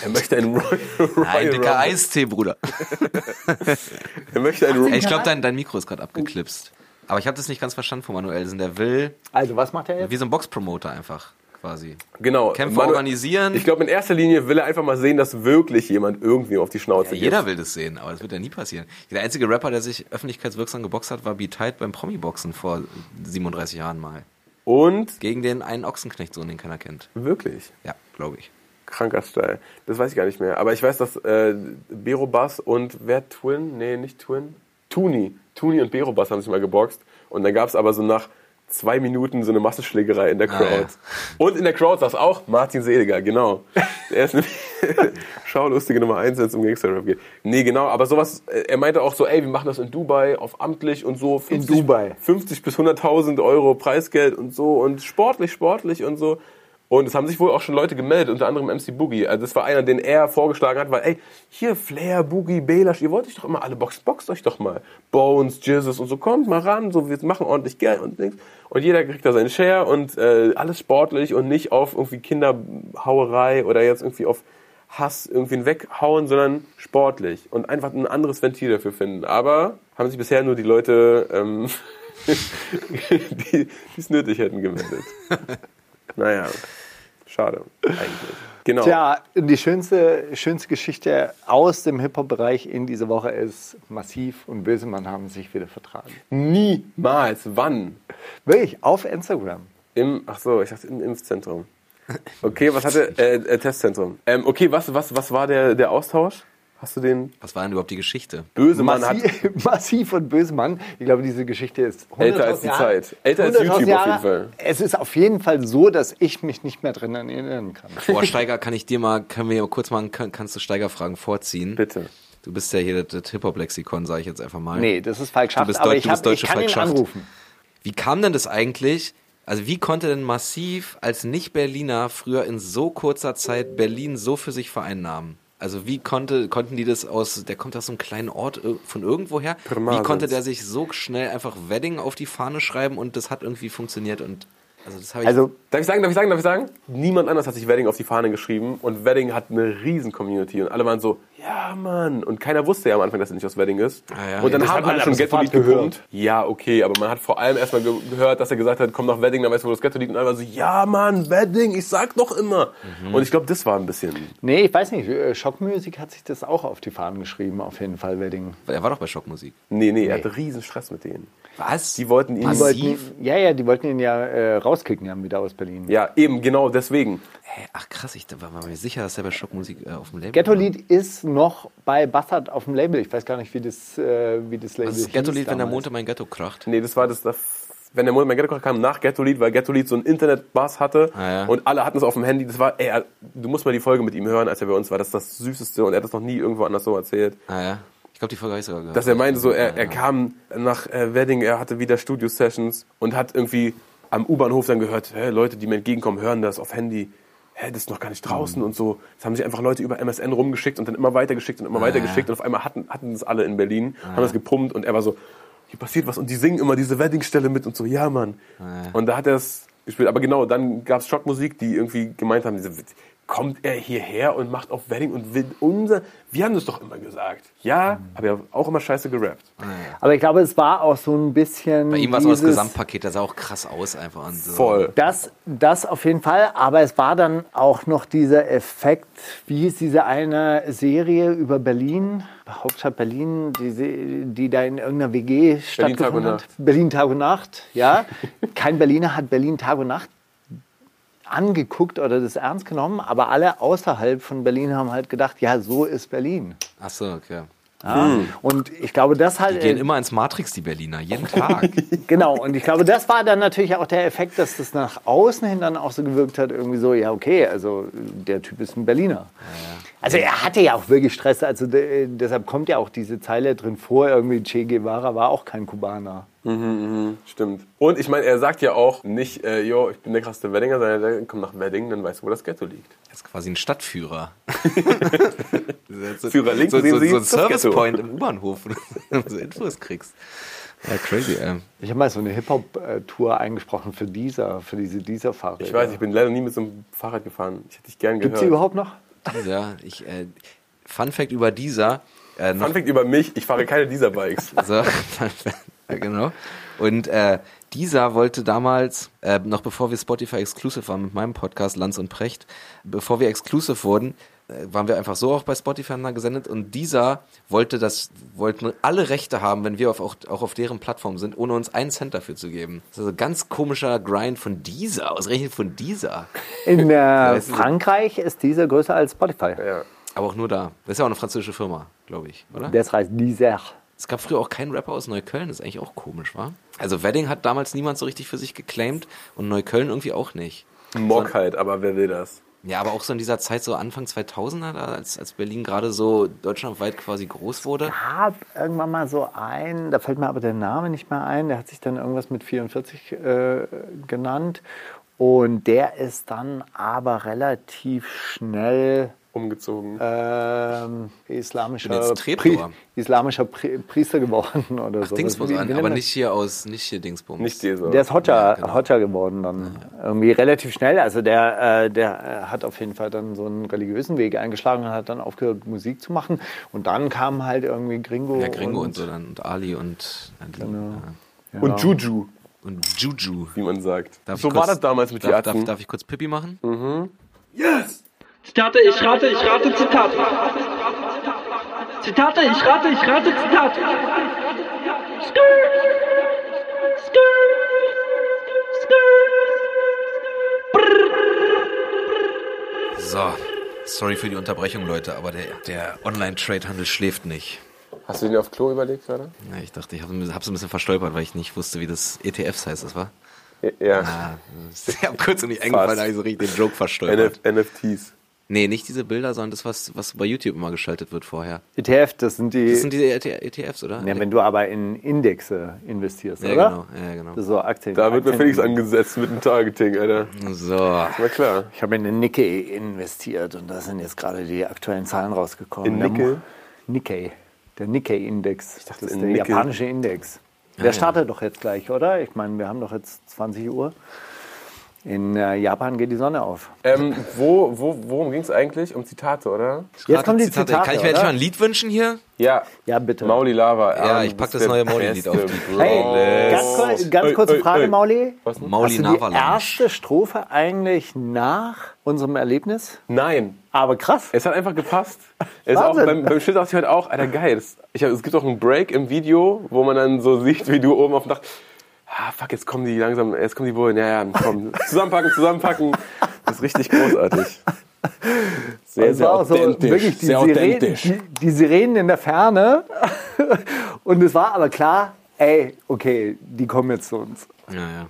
Er möchte ein Royal, Ein Royal dicker Rumble. Eistee, Bruder. Er möchte ein Ey, ich glaube, dein, dein Mikro ist gerade abgeklipst. Aber ich habe das nicht ganz verstanden von Manuelsen. Der will Also, was macht er jetzt? wie so ein Boxpromoter einfach quasi. Genau. Kämpfe Manu- organisieren. Ich glaube, in erster Linie will er einfach mal sehen, dass wirklich jemand irgendwie auf die Schnauze Ja, geht. jeder will das sehen, aber das wird ja nie passieren. Der einzige Rapper, der sich öffentlichkeitswirksam geboxt hat, war B-Tight beim Promi-Boxen vor 37 Jahren mal. Und Gegen den einen Ochsenknecht-Sohn, den keiner kennt. wirklich. Ja, glaube ich. Kranker Style. Das weiß ich gar nicht mehr. Aber ich weiß, dass äh, Bero Bass und wer Twin? Nee, nicht Twin. Tuni. Tuni und Bero Bass haben sich mal geboxt. Und dann gab es aber so nach zwei Minuten so eine Massenschlägerei in der Crowd. ja. Und in der Crowd saß auch Martin Seliger, genau. Er ist nämlich schaulustige Nummer eins, wenn es um Gangster-Rap geht. Nee, genau, aber sowas, äh, er meinte auch so, ey, wir machen das in Dubai, auf amtlich und so. 50, Dubai. 50 bis 100.000 Euro Preisgeld und so und sportlich, sportlich und so. Und es haben sich wohl auch schon Leute gemeldet, unter anderem MC Boogie. Also das war einer, den er vorgeschlagen hat, weil, ey, hier Flair, Boogie, Belash, ihr wollt euch doch immer alle boxen, boxt euch doch mal. Bones, Jesus und so, kommt mal ran, so, wir machen ordentlich Geld und Dings. Und jeder kriegt da seinen Share und äh, alles sportlich und nicht auf irgendwie Kinderhauerei oder jetzt irgendwie auf Hass irgendwie weghauen, sondern sportlich und einfach ein anderes Ventil dafür finden. Aber haben sich bisher nur die Leute, ähm, die es nötig hätten, gemeldet. naja, schade eigentlich. Genau. Tja, die schönste, schönste Geschichte aus dem Hip-Hop-Bereich in dieser Woche ist, Massiv und Bösemann haben sich wieder vertragen. Niemals. Wann? Wirklich, auf Instagram. Im, ach so, ich dachte im Impfzentrum. Okay, was hatte, äh, äh, Testzentrum. Ähm, okay, was, was, was war der, der Austausch? Hast du den Was war denn überhaupt die Geschichte? Bösemann hat Massiv, Massiv und Bösemann. Ich glaube, diese Geschichte ist älter als 100.000 die Jahre- Zeit. Älter als 100.000 YouTube auf jeden Jahre. Fall. Es ist auf jeden Fall so, dass ich mich nicht mehr drin erinnern kann. Boah, Steiger, kann ich dir mal, können wir kurz mal, kann, kannst du Steiger-Fragen vorziehen? Bitte. Du bist ja hier das, das Hip-Hop-Lexikon, sage ich jetzt einfach mal. Nee, das ist Falk Schacht, bist aber Deu- ich, du bist hab, ich deutsche kann Falk ihn anrufen. Wie kam denn das eigentlich? Also wie konnte denn Massiv als Nicht-Berliner früher in so kurzer Zeit Berlin so für sich vereinnahmen? Also wie konnte, konnten die das aus, der kommt aus so einem kleinen Ort ir- von irgendwoher, wie Pirmasens. konnte der sich so schnell einfach Wedding auf die Fahne schreiben und das hat irgendwie funktioniert und also das habe ich Also Darf ich sagen, darf ich sagen, darf ich sagen? Niemand anders hat sich Wedding auf die Fahne geschrieben und Wedding hat eine riesen Community und alle waren so, ja Mann. Und keiner wusste ja am Anfang, dass er nicht aus Wedding ist. Ah, ja. und dann haben hat man alle schon aber Ghetto Lied sofort gehört. gepumpt. Ja, okay, aber man hat vor allem erstmal ge gehört, dass er gesagt hat, komm nach Wedding, dann weißt du, wo das Ghetto liegt. Und alle waren so, ja Mann, Wedding, ich sag doch immer. Mhm. Und ich glaube, das war ein bisschen... Nee, ich weiß nicht. äh, Schockmusik hat sich das auch auf die Fahnen geschrieben, auf jeden Fall, Wedding. er war doch bei Schockmusik. Nee, nee, er hatte riesen Stress mit denen. Was? Die wollten ihn... Die wollten Massiv? ihn, ja, ja, die wollten ihn ja äh, rauskicken haben wieder aus Berlin. Ja, eben, genau deswegen. Hä, ach krass, ich war mir sicher, dass er bei Schockmusik äh, auf dem Label Ghetto-Lied ist noch bei Bastard auf dem Label. Ich weiß gar nicht, wie das, äh, wie das Label. Das ist hieß Ghetto-Lied, wenn der. Mond in mein Ghetto kracht. Nee, das war das, das wenn der Monat mein Ghetto kam nach Ghetto Lied, weil Ghetto Lied so ein Internet-Bass hatte Ah, ja. und alle hatten es auf dem Handy. Das war, ey, du musst mal die Folge mit ihm hören, als er bei uns war. Das ist das Süßeste und er hat das noch nie irgendwo anders so erzählt. Ah ja. Ich glaube, die Folge habe ich sogar gehört. Dass er meinte so, er, er kam nach äh, Wedding, er hatte wieder Studio-Sessions und hat irgendwie am U-Bahnhof dann gehört, hä, Leute, die mir entgegenkommen, hören das auf Handy. Hä, das ist noch gar nicht draußen und so. Das haben sich einfach Leute über MSN rumgeschickt und dann immer weitergeschickt und immer weitergeschickt und auf einmal hatten, hatten das alle in Berlin, haben das gepumpt und er war so, hier passiert was und die singen immer diese Wedding-Stelle mit und so, ja Mann. Und da hat er es gespielt. Aber genau, dann gab es Schockmusik, die irgendwie gemeint haben, diese, kommt er hierher und macht auf Wedding und will unser, wir haben das doch immer gesagt. Ja, aber er hat auch immer scheiße gerappt. Aber ich glaube, es war auch so ein bisschen. bei ihm war es auch das Gesamtpaket, der sah auch krass aus einfach. Und so. Voll. Das, das auf jeden Fall, aber es war dann auch noch dieser Effekt, wie hieß diese eine Serie über Berlin, Hauptstadt Berlin, die, die da in irgendeiner WG Tag und stattgefunden hat. Nacht. Berlin Tag und Nacht, ja. Kein Berliner hat Berlin Tag und Nacht angeguckt oder das ernst genommen, aber alle außerhalb von Berlin haben halt gedacht, ja, so ist Berlin. Ach so, okay. Ja? Und ich glaube, das halt. Die gehen immer ins Matrix, die Berliner, jeden Tag. Genau, und ich glaube, das war dann natürlich auch der Effekt, dass das nach außen hin dann auch so gewirkt hat, irgendwie so, ja, okay, also der Typ ist ein Berliner. Also er hatte ja auch wirklich Stress, also de, deshalb kommt ja auch diese Zeile drin vor, irgendwie Che Guevara war auch kein Kubaner. Stimmt. Und ich meine, er sagt ja auch nicht, äh, yo, ich bin der krasseste Weddinger, sondern er kommt nach Wedding, dann weißt du, wo das Ghetto liegt. Er ist quasi ein Stadtführer. Führer links, so, sehen so, Sie so ein Ghetto. Service-Point im U-Bahnhof, wo du so Infos kriegst. Ja, crazy, ähm. Ich habe mal so eine Hip-Hop-Tour eingesprochen für dieser, für diese dieser Fahrräder. Ich weiß, ich bin leider nie mit so einem Fahrrad gefahren. Ich hätte dich gern Gibt gehört. sie überhaupt noch? Dieser, ich, äh, Fun Fact über dieser. Äh, Fun Fact über mich, ich fahre keine dieser Bikes. so, ja, genau. Und äh, dieser wollte damals, äh, noch bevor wir Spotify Exclusive waren mit meinem Podcast Lanz und Precht, bevor wir Exclusive wurden, äh, waren wir einfach so auch bei Spotify gesendet und dieser wollte das, wollten alle Rechte haben, wenn wir auf, auch, auch auf deren Plattform sind, ohne uns einen Cent dafür zu geben. Das ist also ein ganz komischer Grind von dieser, ausgerechnet von dieser. In äh, Frankreich ist dieser größer als Spotify. Ja. Aber auch nur da. Das ist ja auch eine französische Firma, glaube ich, oder? Das heißt dieser. Es gab früher auch keinen Rapper aus Neukölln, das ist eigentlich auch komisch, war? Also Wedding hat damals niemand so richtig für sich geclaimed und Neukölln irgendwie auch nicht. Mock halt, aber wer will das? Ja, aber auch so in dieser Zeit, so Anfang 2000er, da, als, als Berlin gerade so deutschlandweit quasi groß wurde. gab irgendwann mal so einen, da fällt mir aber der Name nicht mehr ein, der hat sich dann irgendwas mit 44 äh, genannt. Und der ist dann aber relativ schnell Umgezogen. ähm, islamischer, Treptower. islamischer Pri Priester geworden oder so. Dingsbums an, aber nicht hier aus, nicht hier Dingsbums. Nicht dieser. Der ist Hodja, Ja, genau. Hodja geworden dann. Irgendwie relativ schnell. Also der, äh, der äh, hat auf jeden Fall dann so einen religiösen Weg eingeschlagen und hat dann aufgehört, Musik zu machen. Und dann kam halt irgendwie Gringo. Ja, Gringo und, so dann und Ali und, ja, Genau. ja. Und Juju, und Juju. wie man sagt. Darf so kurz- war das damals mit darf, den darf, darf ich kurz Pippi machen? Zitate, ich rate, ich rate, Zitat. Zitate, ich rate, ich rate, Zitat. Skirt. Skirt. Skirt. So, sorry für die Unterbrechung, Leute, aber der, der Online-Trade-Handel schläft nicht. Hast du den auf Klo überlegt gerade? Ja, ich dachte, ich habe es ein bisschen verstolpert, weil ich nicht wusste, wie das ETFs heißt, das war. Ja. Ah, ich habe kurz und nicht eingefallen, da habe ich so richtig den Joke verstolpert. NF NFTs. Nee, nicht diese Bilder, sondern das, was, was bei YouTube immer geschaltet wird vorher. ETF, das sind die. Das sind diese ET ETFs, oder? ja, wenn du aber in Indexe investierst, ja, oder? genau. Ja, genau. Das ist so Aktien. Da wird mir Felix angesetzt mit dem Targeting, Alter. So. Na klar. Ich habe in den Nikkei investiert und da sind jetzt gerade die aktuellen Zahlen rausgekommen. In Nikkei? Nikkei. Der Nikkei-Index. dachte, Das ist der Nickel. japanische Index. Der startet doch jetzt gleich, oder? Ich meine, wir haben doch jetzt 20 Uhr. In äh, Japan geht die Sonne auf. Ähm, wo, wo, worum ging es eigentlich? Um Zitate, oder? Jetzt kommen die Zitate, Kann ich mir endlich oder? mal ein Lied wünschen hier? Ja. Ja, bitte. Mauli Lava. Ja, Arm, ich pack bist das neue Mauli-Lied auf die Bro. Hey, ganz, ganz kurze Frage. Mauli. Was denn? Mauli Hast du die erste Strophe eigentlich nach unserem Erlebnis? Nein. Aber krass. Es hat einfach gepasst. Es ist auch, beim, beim Shit dachte ich halt auch, Alter, geil. Das, ich hab, es gibt auch einen Break im Video, wo man dann so sieht, wie du oben auf dem Dach. Ah, fuck, jetzt kommen die langsam, jetzt kommen die wohl. Ja, ja, komm. Zusammenpacken, zusammenpacken. Das ist richtig großartig. Sehr, Es sehr war auch so authentisch. wirklich die, sehr Sirenen, authentisch. die, die Sirenen in der Ferne. Und es war aber klar, ey, okay, die kommen jetzt zu uns. Ja, ja.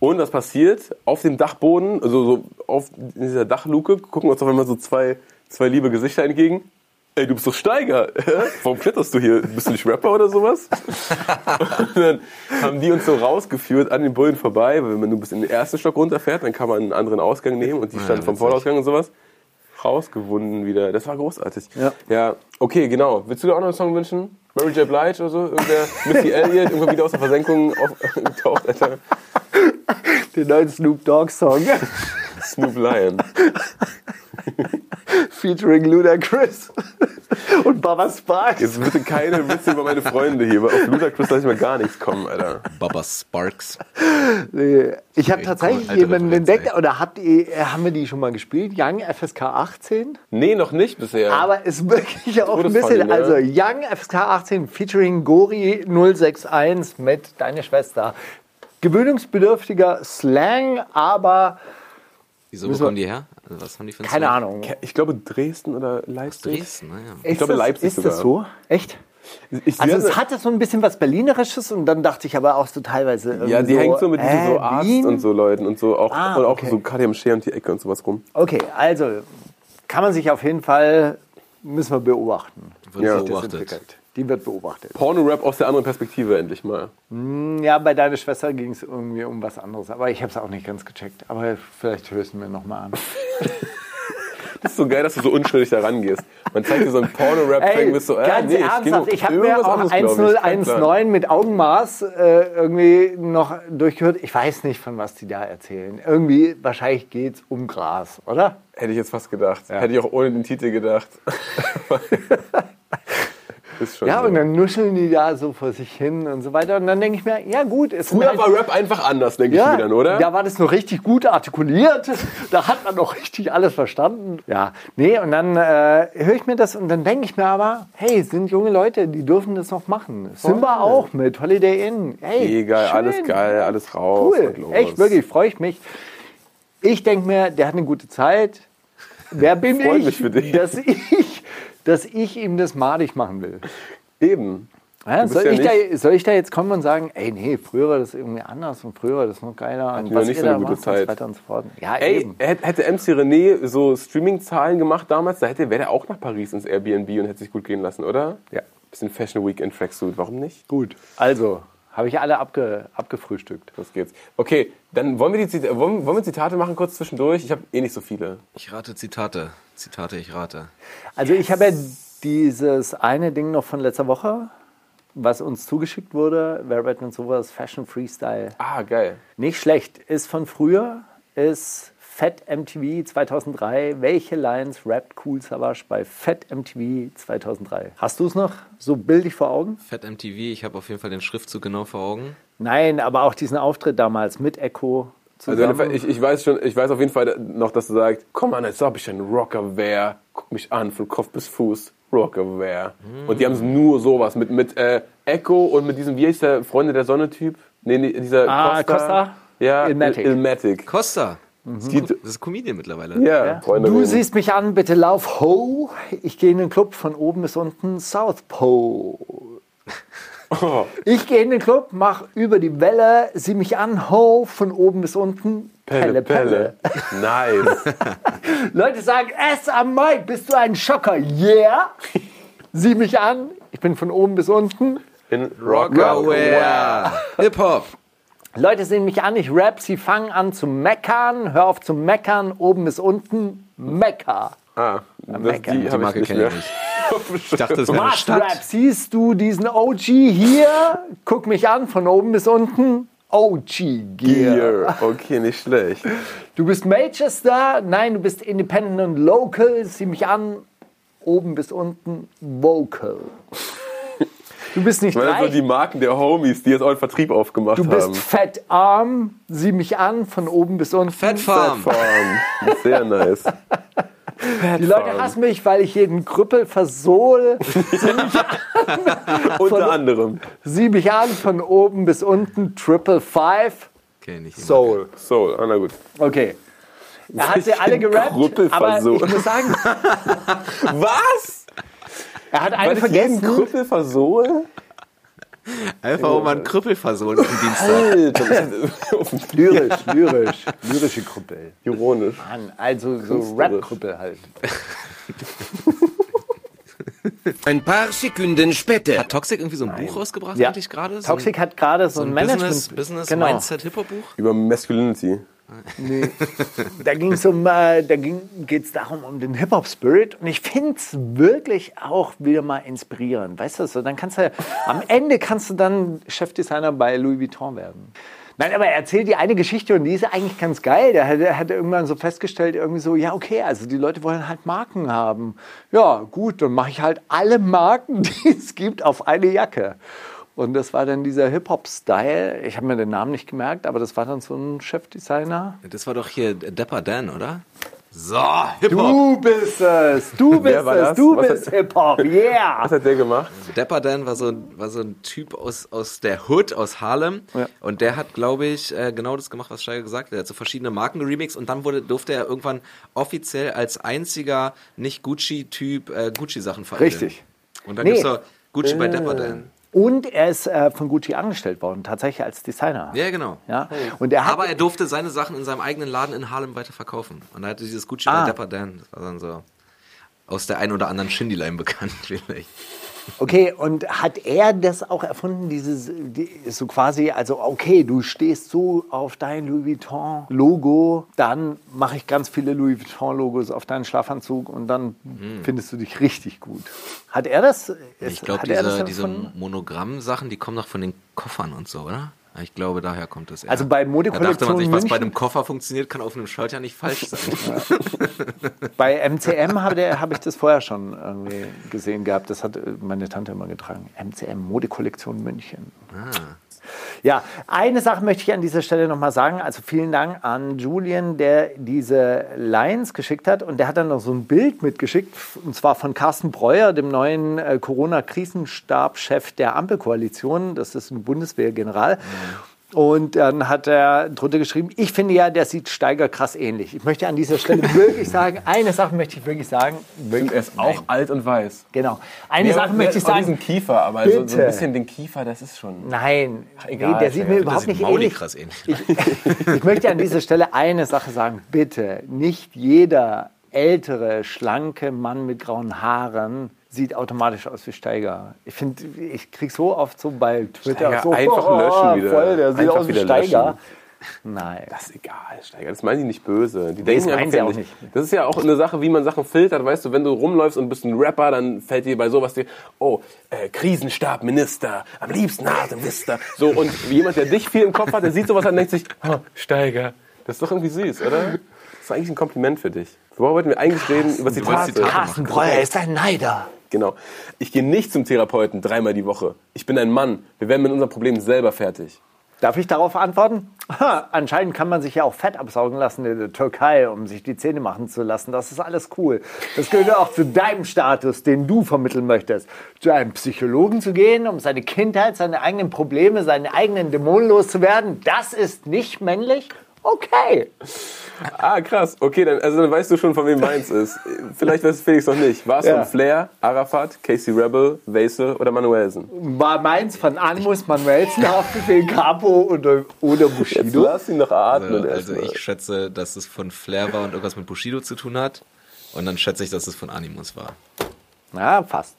Und was passiert? Auf dem Dachboden, also so auf in dieser Dachluke, gucken uns auf einmal so zwei, zwei liebe Gesichter entgegen. Ey, du bist doch Steiger. Warum kletterst du hier? Bist du nicht Rapper oder sowas? Und dann haben die uns so rausgeführt an den Bullen vorbei, weil wenn man nur bis in den ersten Stock runterfährt, dann kann man einen anderen Ausgang nehmen und die standen vom witzig. Vorausgang und sowas. Rausgewunden wieder. Das war großartig. Ja. ja, okay, genau. Willst du dir auch noch einen Song wünschen? Mary J. Blige oder so? Irgendwer Missy Elliott, irgendwann wieder aus der Versenkung auftaucht, Alter. Den neuen Snoop Dogg Song Snoop Lion. featuring Ludacris und Baba Sparks. Jetzt bitte keine Witze über meine Freunde hier, weil auf Ludacris lasse ich mal gar nichts kommen, Alter. Baba Sparks. Nee, Ich habe tatsächlich cool, jemanden entdeckt, oder habt ihr, äh, haben wir die schon mal gespielt? Young FSK 18? Nee, noch nicht bisher. Aber ist wirklich auch ein bisschen, ne? also Young FSK 18 featuring Gori 061 mit Deine Schwester. Gewöhnungsbedürftiger Slang, aber Wieso, wo Müssen wir- kommen die her? Also, was haben die für keine Slang? Ahnung. ich glaube Dresden oder Leipzig. Dresden, naja. Ist glaube, das, Leipzig Ist das sogar. so? Echt? Ich, Also es hatte so ein bisschen was Berlinerisches und dann dachte ich aber auch so teilweise irgendwie ja, die so, hängt so mit diesen äh, so Arzt Wien? und so Leuten und so auch, Ah, und auch okay. so KDM Share und die Ecke und sowas rum. Okay, also kann man sich auf jeden Fall, müssen wir beobachten. Wird Ja. Das beobachtet. Die wird beobachtet. Porno-Rap aus der anderen Perspektive endlich mal. Ja, bei deiner Schwester ging es irgendwie um was anderes, aber ich habe es auch nicht ganz gecheckt. Aber vielleicht hören wir noch mal an. Das ist so geil, dass du so unschuldig da rangehst. Man zeigt dir so und bist so, äh, ganz nee, ich ernsthaft, nur ich habe mir auch anderes, glaub ich. Kein Plan. 1019 mit Augenmaß äh, irgendwie noch durchgehört. Ich weiß nicht, von was die da erzählen. Irgendwie, wahrscheinlich geht es um Gras, oder? Hätte ich jetzt fast gedacht. Hätte ich auch ohne den Titel gedacht. ist Ja, so. und dann nuscheln die da so vor sich hin und so weiter. Und dann denke ich mir, ja gut, es sind Früher halt- war Rap einfach anders, denke ich ja, mir dann, oder? Da war das noch richtig gut artikuliert. Da hat man noch richtig alles verstanden. Ja, nee, und dann äh, höre ich mir das und dann denke ich mir aber, hey, sind junge Leute, die dürfen das noch machen. Simba auch mit Holiday Inn. Hey, Egal, schön. alles geil, alles raus. Cool, echt, wirklich, freue ich mich. Ich denke mir, der hat eine gute Zeit. Wer bin ich, mich für dich. dass ich, dass ich ihm das madig machen will? Eben. Ja, soll, ja ich da, soll ich da jetzt kommen und sagen, ey, nee, früher war das irgendwie anders und früher war das noch geiler und noch nicht so eine gute macht Zeit. und so weiter und so fort. Ja, Ey, eben. hätte MC René so Streaming-Zahlen gemacht damals, da hätte wäre der auch nach Paris ins Airbnb und hätte sich gut gehen lassen, oder? Ja. Bisschen Fashion Week in Tracksuit, warum nicht? Gut. Also, habe ich alle abge, abgefrühstückt. Los geht's. Okay, dann wollen wir, die Zita wollen, wollen wir Zitate machen kurz zwischendurch? Ich habe eh nicht so viele. Ich rate Zitate. Zitate, ich rate. Also, ich habe ja dieses eine Ding noch von letzter Woche, was uns zugeschickt wurde, Wer Red und sowas, Fashion Freestyle. Ah, geil. Nicht schlecht. Ist von früher, ist Fett MTV 2003. Welche Lines rappt Cool Savage bei Fett MTV 2003? Hast du es noch so bildlich vor Augen? Fett MTV, ich habe auf jeden Fall den Schriftzug genau vor Augen. Nein, aber auch diesen Auftritt damals mit Echo Also zusammen. ich, ich weiß schon, ich weiß auf jeden Fall noch, dass du sagst, komm an, als ob ich ein Rocker wäre. Guck mich an, von Kopf bis Fuß. Rocker wäre. Und die haben nur sowas mit, mit äh, Echo und mit diesem, wie heißt der, Freunde der Sonne-Typ? Nee, nee, dieser Ah, Costa. Costa? Ja, Ilmatic. Il- Ilmatic. Costa. Die, Das ist Comedian mittlerweile. ja, Ja. Freunde. Du siehst mich an, bitte lauf ho. Ich gehe in den Club von oben bis unten South Pole. Ich gehe in den Club, mach über die Welle, sieh mich an, ho, von oben bis unten, Pelle, Pelle. Nice. Leute sagen, es am Mike, bist du ein Schocker? Yeah. sieh mich an, ich bin von oben bis unten. In Rockaware. Hip-Hop. Leute sehen mich an, ich rap, sie fangen an zu meckern, hör auf zu meckern, oben bis unten, Mecker. Ah, das, Meckern. die Die Marke nicht kenne ich nicht. Ich dachte, das wäre eine Was Rap, Stadt. siehst du diesen OG hier? Guck mich an, von oben bis unten, OG Gear. Gear. Okay, nicht schlecht. Du bist Manchester, nein, du bist Independent und Local, sieh mich an, oben bis unten, Vocal. Du bist nicht Ich meine, so reich, die Marken der Homies, die jetzt auch einen Vertrieb aufgemacht du bist haben. fettarm, sieh mich an, von oben bis unten. Fat Farm. Farm. Sehr nice. Die Leute hassen mich, weil ich jeden Krüppel versohl. Unter anderem. Sieh mich an, von oben bis unten, Triple Five, Kenn ich die Soul. Soul, ah, na gut. Okay. Er hat sie alle gerappt, aber ich muss sagen, Was? Er hat eine Weil ich jeden vergessen. Krüppel versohle? Marke. Einfach um einen Krüppel versohlen auf dem Dienstag. Alter, Lyrisch, lyrisch, lyrische Krüppel. ironisch. Mann, also so. Rap-Krüppel halt. Ein paar Sekunden später. Hat Toxic irgendwie so ein Buch rausgebracht Ja. eigentlich gerade? So Toxic hat gerade so ein, ein, so ein Management... Business, Business genau. Mindset Hip-Hop Buch? Über Masculinity. Da ging es um, äh, da ging, geht's darum, um den Hip-Hop-Spirit. Und ich finde es wirklich auch wieder mal inspirierend. Weißt du, so, dann kannst du, am Ende kannst du dann Chefdesigner bei Louis Vuitton werden. Nein, aber er erzählt dir eine Geschichte und die ist eigentlich ganz geil. Der hat, der hat irgendwann so festgestellt, irgendwie so, ja, okay, also die Leute wollen halt Marken haben. Ja, gut, dann mache ich halt alle Marken, die es gibt, auf eine Jacke. Und das war dann dieser Hip-Hop-Style. Ich habe mir den Namen nicht gemerkt, aber das war dann so ein Chefdesigner. Das war doch hier Dapper Dan, oder? So, Hip-Hop. Du bist es, du bist Wer war es, das? du Was bist Hip-Hop, yeah. Was hat der gemacht? Dapper Dan war so, war so ein Typ aus, aus der Hood, aus Harlem. Ja. Und der hat, glaube ich, äh, genau das gemacht, was Steiger gesagt hat. Er hat so verschiedene Marken remix und dann wurde, durfte er irgendwann offiziell als einziger Nicht-Gucci-Typ äh, Gucci-Sachen veredeln. Richtig. Und dann Nee. gibt's doch Gucci bei Dapper Dan. Und er ist äh, von Gucci angestellt worden, tatsächlich als Designer. Ja, genau. Ja. Und er hat, Aber er durfte seine Sachen in seinem eigenen Laden in Harlem weiter verkaufen. Und da hatte dieses Gucci Ah. bei Dapper Dan. Das war dann so aus der ein oder anderen Shindy-Line bekannt, vielleicht. Okay, und hat er das auch erfunden, dieses, die, so quasi, also okay, du stehst so auf dein Louis Vuitton-Logo, dann mache ich ganz viele Louis Vuitton-Logos auf deinen Schlafanzug und dann findest du dich richtig gut. Hat er das? Hm. Ich ist- glaube, diese, diese? Monogramm-Sachen, die kommen noch von den Koffern und so, oder? Ich glaube, daher kommt es. Also bei Da Modekollektion dachte man sich, was bei München- einem Koffer funktioniert, kann auf einem Shirt ja nicht falsch sein. Bei MCM habe habe ich das vorher schon irgendwie gesehen gehabt. Das hat meine Tante immer getragen. MCM, Modekollektion München. Ja, eine Sache möchte ich an dieser Stelle nochmal sagen. Also vielen Dank an Julian, der diese Lines geschickt hat. Und der hat dann noch so ein Bild mitgeschickt, und zwar von Carsten Breuer, dem neuen äh, Corona-Krisenstabschef der Ampelkoalition. Das ist ein Bundeswehrgeneral. Und dann hat er drunter geschrieben, ich finde ja, der sieht Steiger krass ähnlich. Ich möchte an dieser Stelle wirklich sagen, eine Sache möchte ich wirklich sagen. Er ist auch alt und weiß. Genau. Eine Sache möchte ich Auch diesen sagen. Kiefer, aber so, so ein bisschen den Kiefer, das ist schon. Nein, egal, nee, der sieht mir überhaupt sieht nicht Mauli ähnlich. krass ähnlich. Ich, ich möchte an dieser Stelle eine Sache sagen. Bitte, nicht jeder ältere, schlanke Mann mit grauen Haaren sieht automatisch aus wie Steiger. Ich finde, ich krieg so oft so bei Twitter Steiger, so, einfach löschen wieder. voll, der sieht aus wie Steiger. löschen. Nein. Das ist egal, Steiger. Das meinen die nicht böse. Die das denken einfach sie auch nicht. Das ist ja auch eine Sache, wie man Sachen filtert. Weißt du, wenn du rumläufst und bist ein Rapper, dann fällt dir bei sowas dir, oh, äh, Krisenstab, Minister, am liebsten Vista. So, und jemand, der dich viel im Kopf hat, der sieht sowas und denkt sich, oh, Steiger. Das ist doch irgendwie süß, oder? Das ist eigentlich ein Kompliment für dich. Worüber wollten wir eigentlich reden? Über. Zitate Carsten Breuer ist ein Neider. Genau. Ich gehe nicht zum Therapeuten dreimal die Woche. Ich bin ein Mann. Wir werden mit unserem Problem selber fertig. Darf ich darauf antworten? Ha, anscheinend kann man sich ja auch Fett absaugen lassen in der Türkei, um sich die Zähne machen zu lassen. Das ist alles cool. Das gehört auch zu deinem Status, den du vermitteln möchtest. Zu einem Psychologen zu gehen, um seine Kindheit, seine eigenen Probleme, seine eigenen Dämonen loszuwerden, das ist nicht männlich Okay. Ah, krass. Okay, dann, also dann weißt du schon, von wem meins ist. Vielleicht weiß Felix noch nicht. War es Ja. von Flair, Arafat, Casey Rebel, Wesel oder Manuelsen? War meins von Animus Manuelsen, Haftbefehl Capo oder, oder Jetzt Bushido? lass ihn doch atmen. Also, also ich schätze, dass es von Flair war und irgendwas mit Bushido zu tun hat. Und dann schätze ich, dass es von Animus war. Ja, fast.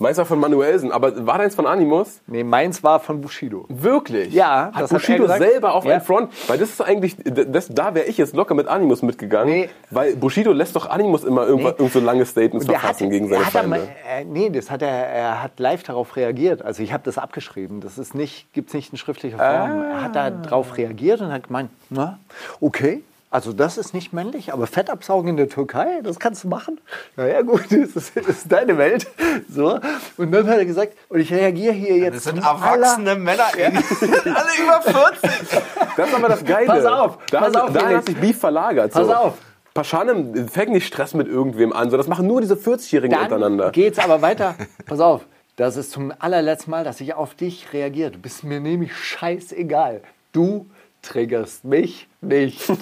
Meins war von Manuelsen, aber war deins von Animus? Nee, meins war von Bushido. Wirklich? Ja, Hat das hat Bushido er gesagt. selber auf Ja. einen Front? Weil das ist eigentlich, das, da wäre ich jetzt locker mit Animus mitgegangen. Nee. Weil Bushido lässt doch Animus immer irgendwas, irgend so lange Statements der verfassen hat, gegen seine er hat Feinde. einmal, äh, nee, das hat er, er hat live darauf reagiert. Also ich habe das abgeschrieben. Das ist nicht, gibt's nicht in schriftlicher Form. Er hat da drauf reagiert und hat gemeint, na, okay. Also das ist nicht männlich, aber Fett absaugen in der Türkei, das kannst du machen. Naja gut, das ist, das ist deine Welt. So. Und dann hat er gesagt, und ich reagiere hier jetzt zum aller- Männer, alle über 40. Das ist aber das Geile. Pass auf, da, pass auf, da hat sich Beef verlagert. Pass so. auf. Paschanem fängt nicht Stress mit irgendwem an, so das machen nur diese 40-Jährigen Dann untereinander. geht's aber weiter. Pass auf, das ist zum allerletzten Mal, dass ich auf dich reagiere. Du bist mir nämlich scheißegal. Du triggerst mich nicht.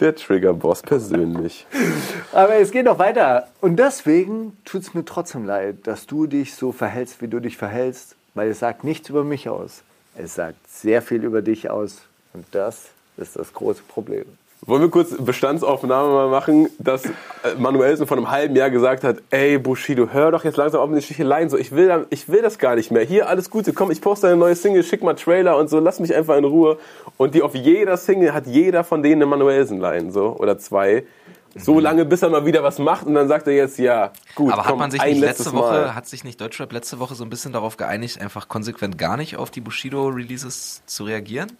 Der Triggerboss persönlich. Aber es geht noch weiter. Und deswegen tut es mir trotzdem leid, dass du dich so verhältst, wie du dich verhältst, weil es sagt nichts über mich aus. Es sagt sehr viel über dich aus. Und das ist das große Problem. Wollen wir kurz Bestandsaufnahme mal machen, dass äh, Manuelsen vor einem halben Jahr gesagt hat, ey Bushido, hör doch jetzt langsam auf mit den Sticheleien, so, ich will, ich will das gar nicht mehr. Hier, alles Gute, komm, ich poste eine neue Single, schick mal Trailer und so, lass mich einfach in Ruhe. Und die auf jeder Single hat jeder von denen eine Manuelsen-Line, so, oder zwei. So lange, bis er mal wieder was macht und dann sagt er jetzt, ja, gut, Aber komm, hat man sich nicht letzte Woche, Mal. hat sich nicht Deutschrap letzte Woche so ein bisschen darauf geeinigt, einfach konsequent gar nicht auf die Bushido-Releases zu reagieren?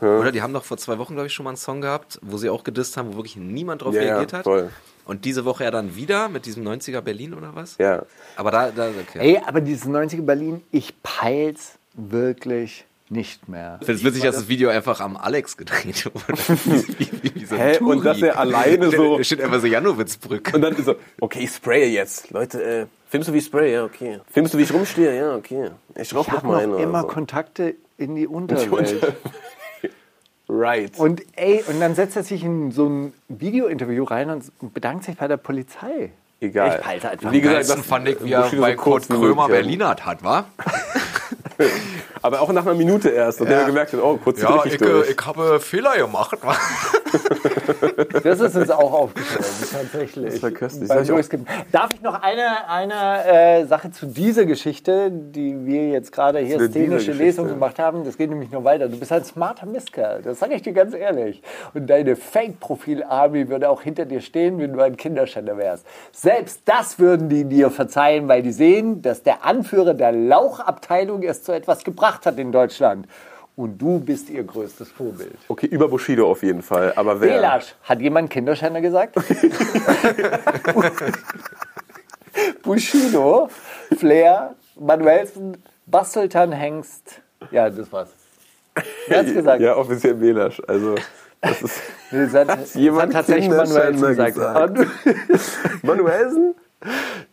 Oder die haben doch vor zwei Wochen, glaube ich, schon mal einen Song gehabt, wo sie auch gedisst haben, wo wirklich niemand drauf Ja, ja, reagiert hat. voll. Und diese Woche ja dann wieder mit diesem 90er Berlin oder was? Ja. Aber da, da okay. Ey, aber dieses 90er Berlin, ich peil's wirklich nicht mehr. Ich finde es witzig, dass das Video einfach am Alex gedreht wurde. wie, wie, wie so Hä? Und dass er alleine so- Da steht einfach so Janowitzbrück. Und dann so, okay, ich spraye jetzt. Leute, äh, filmst du, wie ich spraye? Ja, okay. Filmst du, wie ich rumstehe? Ja, okay. Ich rauch Ich noch mal noch einen. oder immer so. Kontakte in die Unterwelt. Right. Und ey, und dann setzt er sich in so ein Video-Interview rein und bedankt sich bei der Polizei. Egal. Ich peil's einfach Wie gesagt, das fand ich, wie er bei Kurt Krömer Berlinert hat, wa? Aber auch nach einer Minute erst, nachdem er gemerkt hat, oh, kurz ja, richtig durch. habe Fehler gemacht? Das ist uns auch aufgefallen, tatsächlich. Das war köstlich. Beim hab ich. Darf ich noch eine, eine äh, Sache zu dieser Geschichte, die wir jetzt gerade hier szenische. Lesung gemacht haben? Das geht nämlich noch weiter. Du bist ein smarter Mistkerl, das sage ich dir ganz ehrlich. Und deine Fake-Profil-Army würde auch hinter dir stehen, wenn du ein Kinderschänder wärst. Selbst das würden die dir verzeihen, weil die sehen, dass der Anführer der Lauchabteilung es zu etwas gebracht hat in Deutschland. Und du bist ihr größtes Vorbild. Okay, über Bushido auf jeden Fall. Aber wer? Belasch. Hat jemand Kinderschänder gesagt? Bushido, Flair, Manuelsen, Basteltan Hengst. Ja, das war's. Wer hat's gesagt? Ja, offiziell Belasch. Also, das ist das hat, das jemand hat tatsächlich Manuelsen gesagt. gesagt. Manuelsen?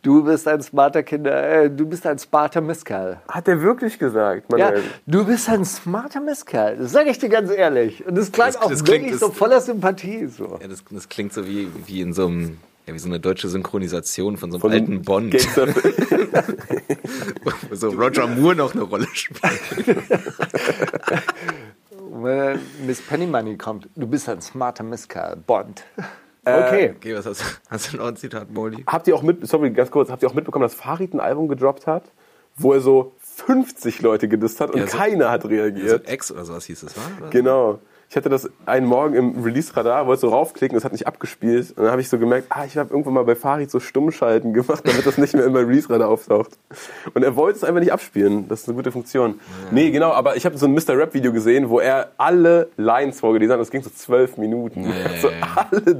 Du bist ein smarter Kinder, äh, du bist ein smarter Misskerl. Hat er wirklich gesagt, Ja, Manuelsen? du bist ein smarter Misskerl. Das sage ich dir ganz ehrlich. Und das klang Das- auch das klingt- wirklich das- so voller Sympathie. So. Ja, das, das klingt so wie, wie in so einem, ja, wie so eine deutsche Synchronisation von so einem Von alten Bond, wo so Roger Moore noch eine Rolle spielt. Wenn Miss Pennymoney kommt, du bist ein smarter Misskerl. Bond. Okay. Okay, was hast, hast du noch ein Zitat, Molly? Habt ihr auch mit, sorry, ganz kurz, habt ihr auch mitbekommen, dass Farid ein Album gedroppt hat, wo er so 50 Leute gedisst hat und Ja, so- keiner hat So reagiert? Ex oder sowas hieß es, wa? Oder? Genau. Ich hatte das einen Morgen im Release-Radar, wollte so raufklicken, es hat nicht abgespielt. Und dann habe ich so gemerkt, ah, ich habe irgendwann mal bei Farid so Stummschalten gemacht, damit das nicht mehr in meinem Release-Radar auftaucht. Und er wollte es einfach nicht abspielen. Das ist eine gute Funktion. Nee, genau, aber ich habe so ein Mr. Rap-Video gesehen, wo er alle Lines vorgelesen hat. Das ging so zwölf Minuten. ja, ja. alle.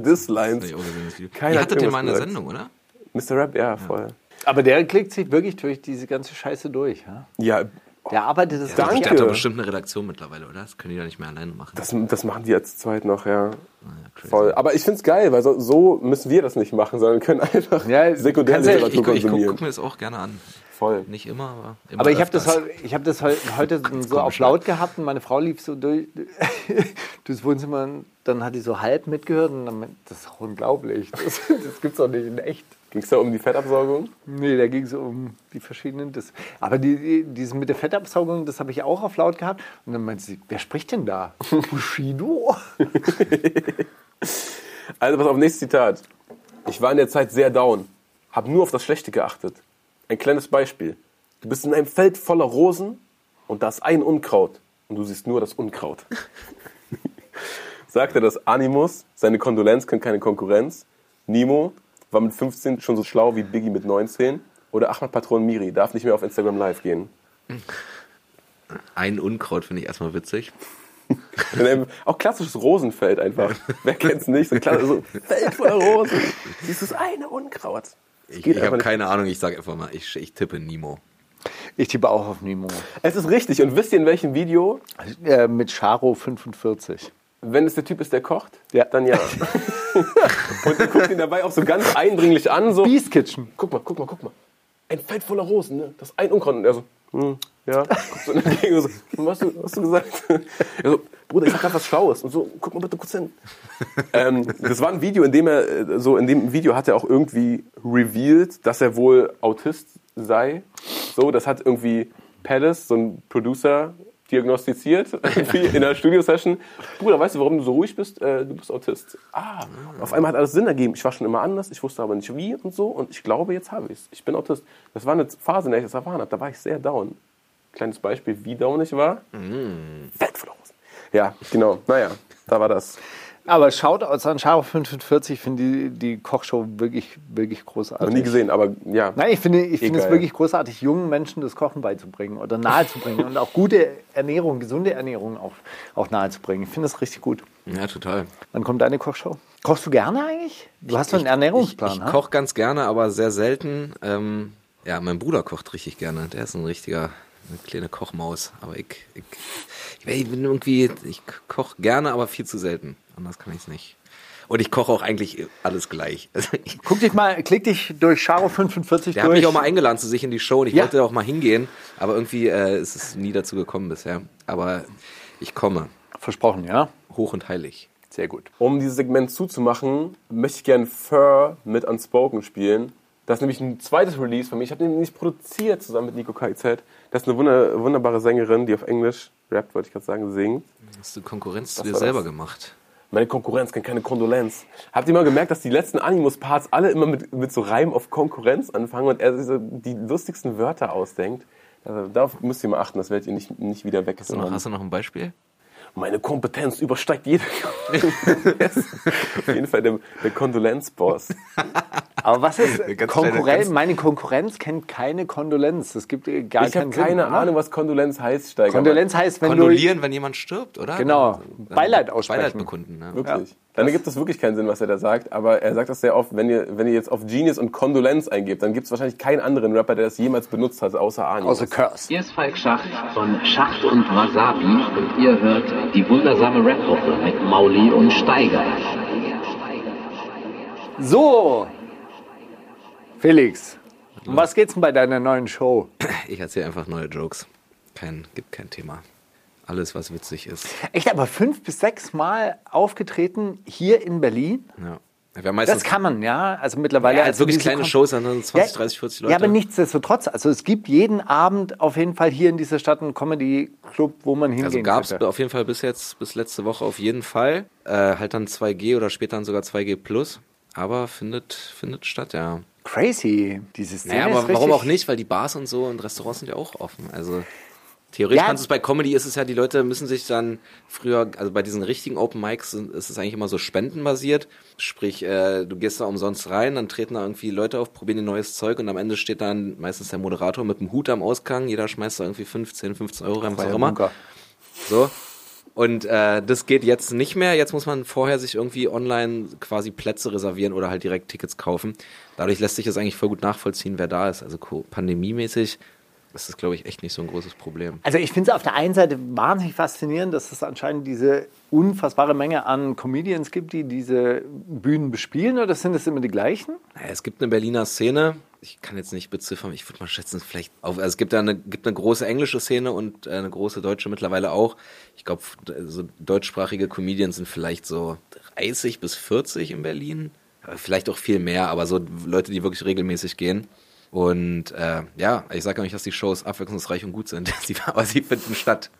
Nee, auch gesehen, das Video. Keiner Ihr hat hattet ja mal eine gesagt. Sendung, oder? Mr. Rap, ja, voll. Aber der klickt sich wirklich durch diese ganze Scheiße durch. Ja? Ja, Der arbeitet das Danke. richtig Der hat doch bestimmt eine Redaktion mittlerweile, oder? Das können die doch nicht mehr alleine machen. Das, das machen die jetzt zweit noch, ja. Ah, ja. Voll. Aber ich find's geil, weil so, so müssen wir das nicht machen, sondern können einfach Ja, kannst ja- Ich, Sekundärliteratur ich, ich gucke konsumieren. guck mir das auch gerne an. Voll. Nicht immer, aber immer Aber ich habe das, ich hab das heu- heute so auf laut gehabt und meine Frau lief so durch durchs Wohnzimmer und dann hat die so halb mitgehört und dann meint, das ist doch unglaublich. Das, das gibt's doch nicht in echt. Ging's da um die Fettabsaugung? Nee, da ging es um die verschiedenen. Das, aber die, die, dieses mit der Fettabsaugung, das habe ich auch auf laut gehabt. Und dann meinte sie, wer spricht denn da? Bushido? Also pass auf, nächstes Zitat. Ich war in der Zeit sehr down, habe nur auf das Schlechte geachtet. Ein kleines Beispiel. Du bist in einem Feld voller Rosen und da ist ein Unkraut und du siehst nur das Unkraut. Sagte das Animus, seine Kondolenz kennt keine Konkurrenz. Nemo war mit 15 schon so schlau wie Biggie mit 19. Oder Ahmad Patron Miri darf nicht mehr auf Instagram live gehen. Ein Unkraut finde ich erstmal witzig. Auch klassisches Rosenfeld einfach. Wer kennt's nicht? So ein klassisches so Feld voller Rosen. Siehst du das eine Unkraut? Ich, ich habe keine Ahnung, ich sage einfach mal, ich, ich tippe Nemo. Ich tippe auch auf Nemo. Es ist richtig. Und wisst ihr in welchem Video? Äh, mit Charo 45. Wenn es der Typ ist, der kocht, Ja. dann ja. und er guckt ihn dabei auch so ganz eindringlich an. So, Beast Kitchen. guck mal, guck mal, guck mal. Ein Feld voller Rosen, ne? Das ist ein Unkraut. Und er so, hm, ja. So und so, "Hm, was, hast du, was hast du gesagt? Er so, Bruder, ich sag grad was Schlaues. Und so, guck mal bitte kurz hin. ähm, das war ein Video, in dem er, äh, so in dem Video hat er auch irgendwie revealed, dass er wohl Autist sei. So, das hat irgendwie Palace, so ein Producer, diagnostiziert in einer Studio-Session. Bruder, weißt du, warum du so ruhig bist? Äh, du bist Autist. Ah, auf einmal hat alles Sinn ergeben. Ich war schon immer anders, ich wusste aber nicht wie und so. Und ich glaube, jetzt habe ich es. Ich bin Autist. Das war eine Phase, in der ich das erfahren habe. Da war ich sehr down. Kleines Beispiel, wie down ich war. Fett voller Rosen. Ja, genau. Naja, da war das. Aber schaut aus an Charo 45, ich finde die, die Kochshow wirklich, wirklich großartig. Noch nie gesehen, aber ja. Nein, ich finde, ich finde es wirklich großartig, jungen Menschen das Kochen beizubringen oder nahezubringen und auch gute Ernährung, gesunde Ernährung auch, auch nahezubringen. Ich finde das richtig gut. Ja, total. Wann kommt deine Kochshow? Kochst du gerne eigentlich? Du hast so einen Ernährungsplan, Ich, ich ha? koche ganz gerne, aber sehr selten. Ähm, ja, mein Bruder kocht richtig gerne. Der ist ein richtiger, eine kleine Kochmaus. Aber ich, ich, ich bin irgendwie, ich koche gerne, aber viel zu selten. Anders kann ich es nicht. Und ich koche auch eigentlich alles gleich. Also ich, Guck dich mal, klick dich durch Charo 45 der hat durch. mich auch mal eingeladen zu sich in die Show und ich Ja. wollte auch mal hingehen, aber irgendwie äh, ist es nie dazu gekommen bisher. Aber ich komme. Versprochen, ja? Hoch und heilig. Sehr gut. Um dieses Segment zuzumachen, möchte ich gerne Fur mit Unspoken spielen. Das ist nämlich ein zweites Release von mir. Ich habe den nicht produziert zusammen mit Nico KIZ. Das ist eine wunder, wunderbare Sängerin, die auf Englisch rappt, wollte ich gerade sagen, singt. Hast du Konkurrenz zu dir selber das? gemacht? Meine Konkurrenz kennt keine Kondolenz. Habt ihr mal gemerkt, dass die letzten Animus-Parts alle immer mit, mit so Reim auf Konkurrenz anfangen und er sich so die lustigsten Wörter ausdenkt? Also, darauf müsst ihr mal achten, das werdet ihr nicht, nicht wieder weg. Hast du noch, hast du noch ein Beispiel? Meine Kompetenz übersteigt jede. Auf jeden Fall der, der Kondolenzboss. Aber was ist Konkurrenz? Meine Konkurrenz kennt keine Kondolenz. Das gibt äh, gar Ich habe keinen Sinn. keine oder? Ahnung, was Kondolenz heißt, Steiger. Kondolenz heißt, wenn Kondolieren, wenn jemand stirbt, oder? Genau. Dann- Beileid aussprechen. Beileid bekunden. Ne? Wirklich. Dann ergibt es wirklich keinen Sinn, was er da sagt. Aber er sagt das sehr oft, wenn ihr, wenn ihr jetzt auf Genius und Kondolenz eingebt, dann gibt es wahrscheinlich keinen anderen Rapper, der das jemals benutzt hat, außer Arnie. du, außer Curse. Hier ist Falk Schacht von Schacht und Wasabi und ihr hört die wundersame Rap-Woche mit Mauli und Steiger. So, Felix, um was geht's denn bei deiner neuen Show? Ich erzähle einfach neue Jokes. Kein, gibt kein Thema. Alles, was witzig ist. Echt, aber fünf bis sechs Mal aufgetreten hier in Berlin? Ja. Wir haben meistens, Das kann man, ja. Also mittlerweile. ja, also wirklich kleine Kon- Shows, dann sind 20, Ja, 30, 40 Leute. Ja, aber nichtsdestotrotz. Also es gibt jeden Abend auf jeden Fall hier in dieser Stadt einen Comedy-Club, wo man hingehen Also gab es auf jeden Fall bis jetzt, bis letzte Woche auf jeden Fall. Äh, halt dann 2G oder später dann sogar 2G Plus. Aber findet, findet statt, ja. Crazy. Diese Szene Naja, ist aber warum auch nicht? Weil die Bars und so und Restaurants sind ja auch offen. Also theoretisch Ja. kannst du es bei Comedy ist es ja, die Leute müssen sich dann früher, also bei diesen richtigen Open Mics ist es eigentlich immer so spendenbasiert. Sprich, äh, du gehst da umsonst rein, dann treten da irgendwie Leute auf, probieren neues Zeug und am Ende steht dann meistens der Moderator mit dem Hut am Ausgang. Jeder schmeißt da irgendwie 15, 15 Euro rein, was auch immer. So. Und äh, das geht jetzt nicht mehr. Jetzt muss man vorher sich irgendwie online quasi Plätze reservieren oder halt direkt Tickets kaufen. Dadurch lässt sich das eigentlich voll gut nachvollziehen, wer da ist. Also pandemiemäßig Das ist, glaube ich, echt nicht so ein großes Problem. Also ich finde es auf der einen Seite wahnsinnig faszinierend, dass es anscheinend diese unfassbare Menge an Comedians gibt, die diese Bühnen bespielen, oder sind es immer die gleichen? Naja, es gibt eine Berliner Szene, ich kann jetzt nicht beziffern, ich würde mal schätzen, vielleicht auf, also es gibt da eine, gibt eine große englische Szene und äh, eine große deutsche mittlerweile auch. Ich glaube, so deutschsprachige Comedians sind vielleicht so 30 bis 40 in Berlin. Vielleicht auch viel mehr, aber so Leute, die wirklich regelmäßig gehen. Und äh, ja, ich sage auch nicht, dass die Shows abwechslungsreich und gut sind, aber sie finden statt.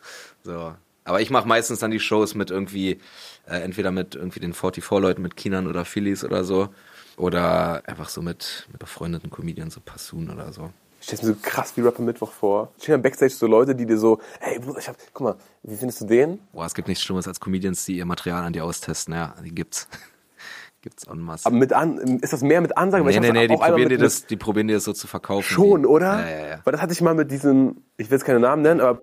So. Aber ich mache meistens dann die Shows mit irgendwie, äh, entweder mit irgendwie den 44-Leuten, mit Kinan oder Phillies oder so. Oder einfach so mit, mit befreundeten Comedians, so Passun oder so. Ich stelle mir so krass wie Rapper Mittwoch vor. Stehen am Backstage so Leute, die dir so, hey Bruder, ich hab, guck mal, wie findest du den? Boah, es gibt nichts Schlimmes als Comedians, die ihr Material an dir austesten. Ja, die gibt's. gibt's en masse. Aber mit an, ist das mehr mit Ansage? Weil nee, ich nee, nee, die probieren, dir das, die probieren dir das so zu verkaufen. Schon, die, oder? Ja, ja, ja. Weil das hatte ich mal mit diesem, ich will jetzt keine Namen nennen, aber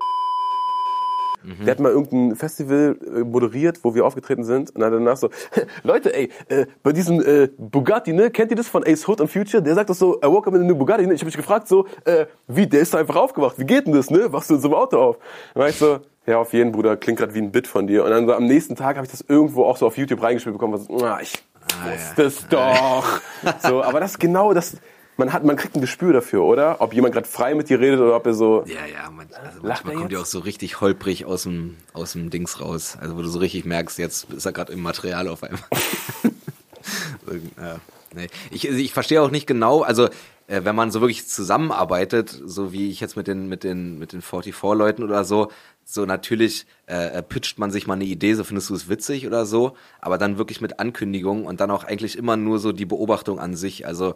der hat mal irgendein Festival äh, moderiert, wo wir aufgetreten sind und dann danach so, Leute, ey, äh, bei diesem äh, Bugatti, ne, kennt ihr das von Ace Hood und Future? Der sagt doch so, I woke up in a new Bugatti, ne? Ich habe mich gefragt so, äh, wie, der ist da einfach aufgewacht, wie geht denn das, ne? Wachst du in so einem Auto auf? Dann war ich so, ja, auf jeden, Bruder, klingt gerade wie ein Bit von dir. Und dann so am nächsten Tag habe ich das irgendwo auch so auf YouTube reingespielt bekommen, was, ah, ich wusste es doch. so, aber das ist genau das, man hat, man kriegt ein Gespür dafür, oder? Ob jemand gerade frei mit dir redet oder ob er so, Ja, ja, man, also Lacht manchmal kommt ja auch so richtig holprig aus dem, aus dem Dings raus. Also wo du so richtig merkst, jetzt ist er gerade im Material auf einmal. so, ja, nee. Ich, ich verstehe auch nicht genau, also äh, wenn man so wirklich zusammenarbeitet, so wie ich jetzt mit den, mit den, mit den 44-Leuten oder so, so natürlich äh, pitcht man sich mal eine Idee, so findest du es witzig oder so, aber dann wirklich mit Ankündigungen und dann auch eigentlich immer nur so die Beobachtung an sich. Also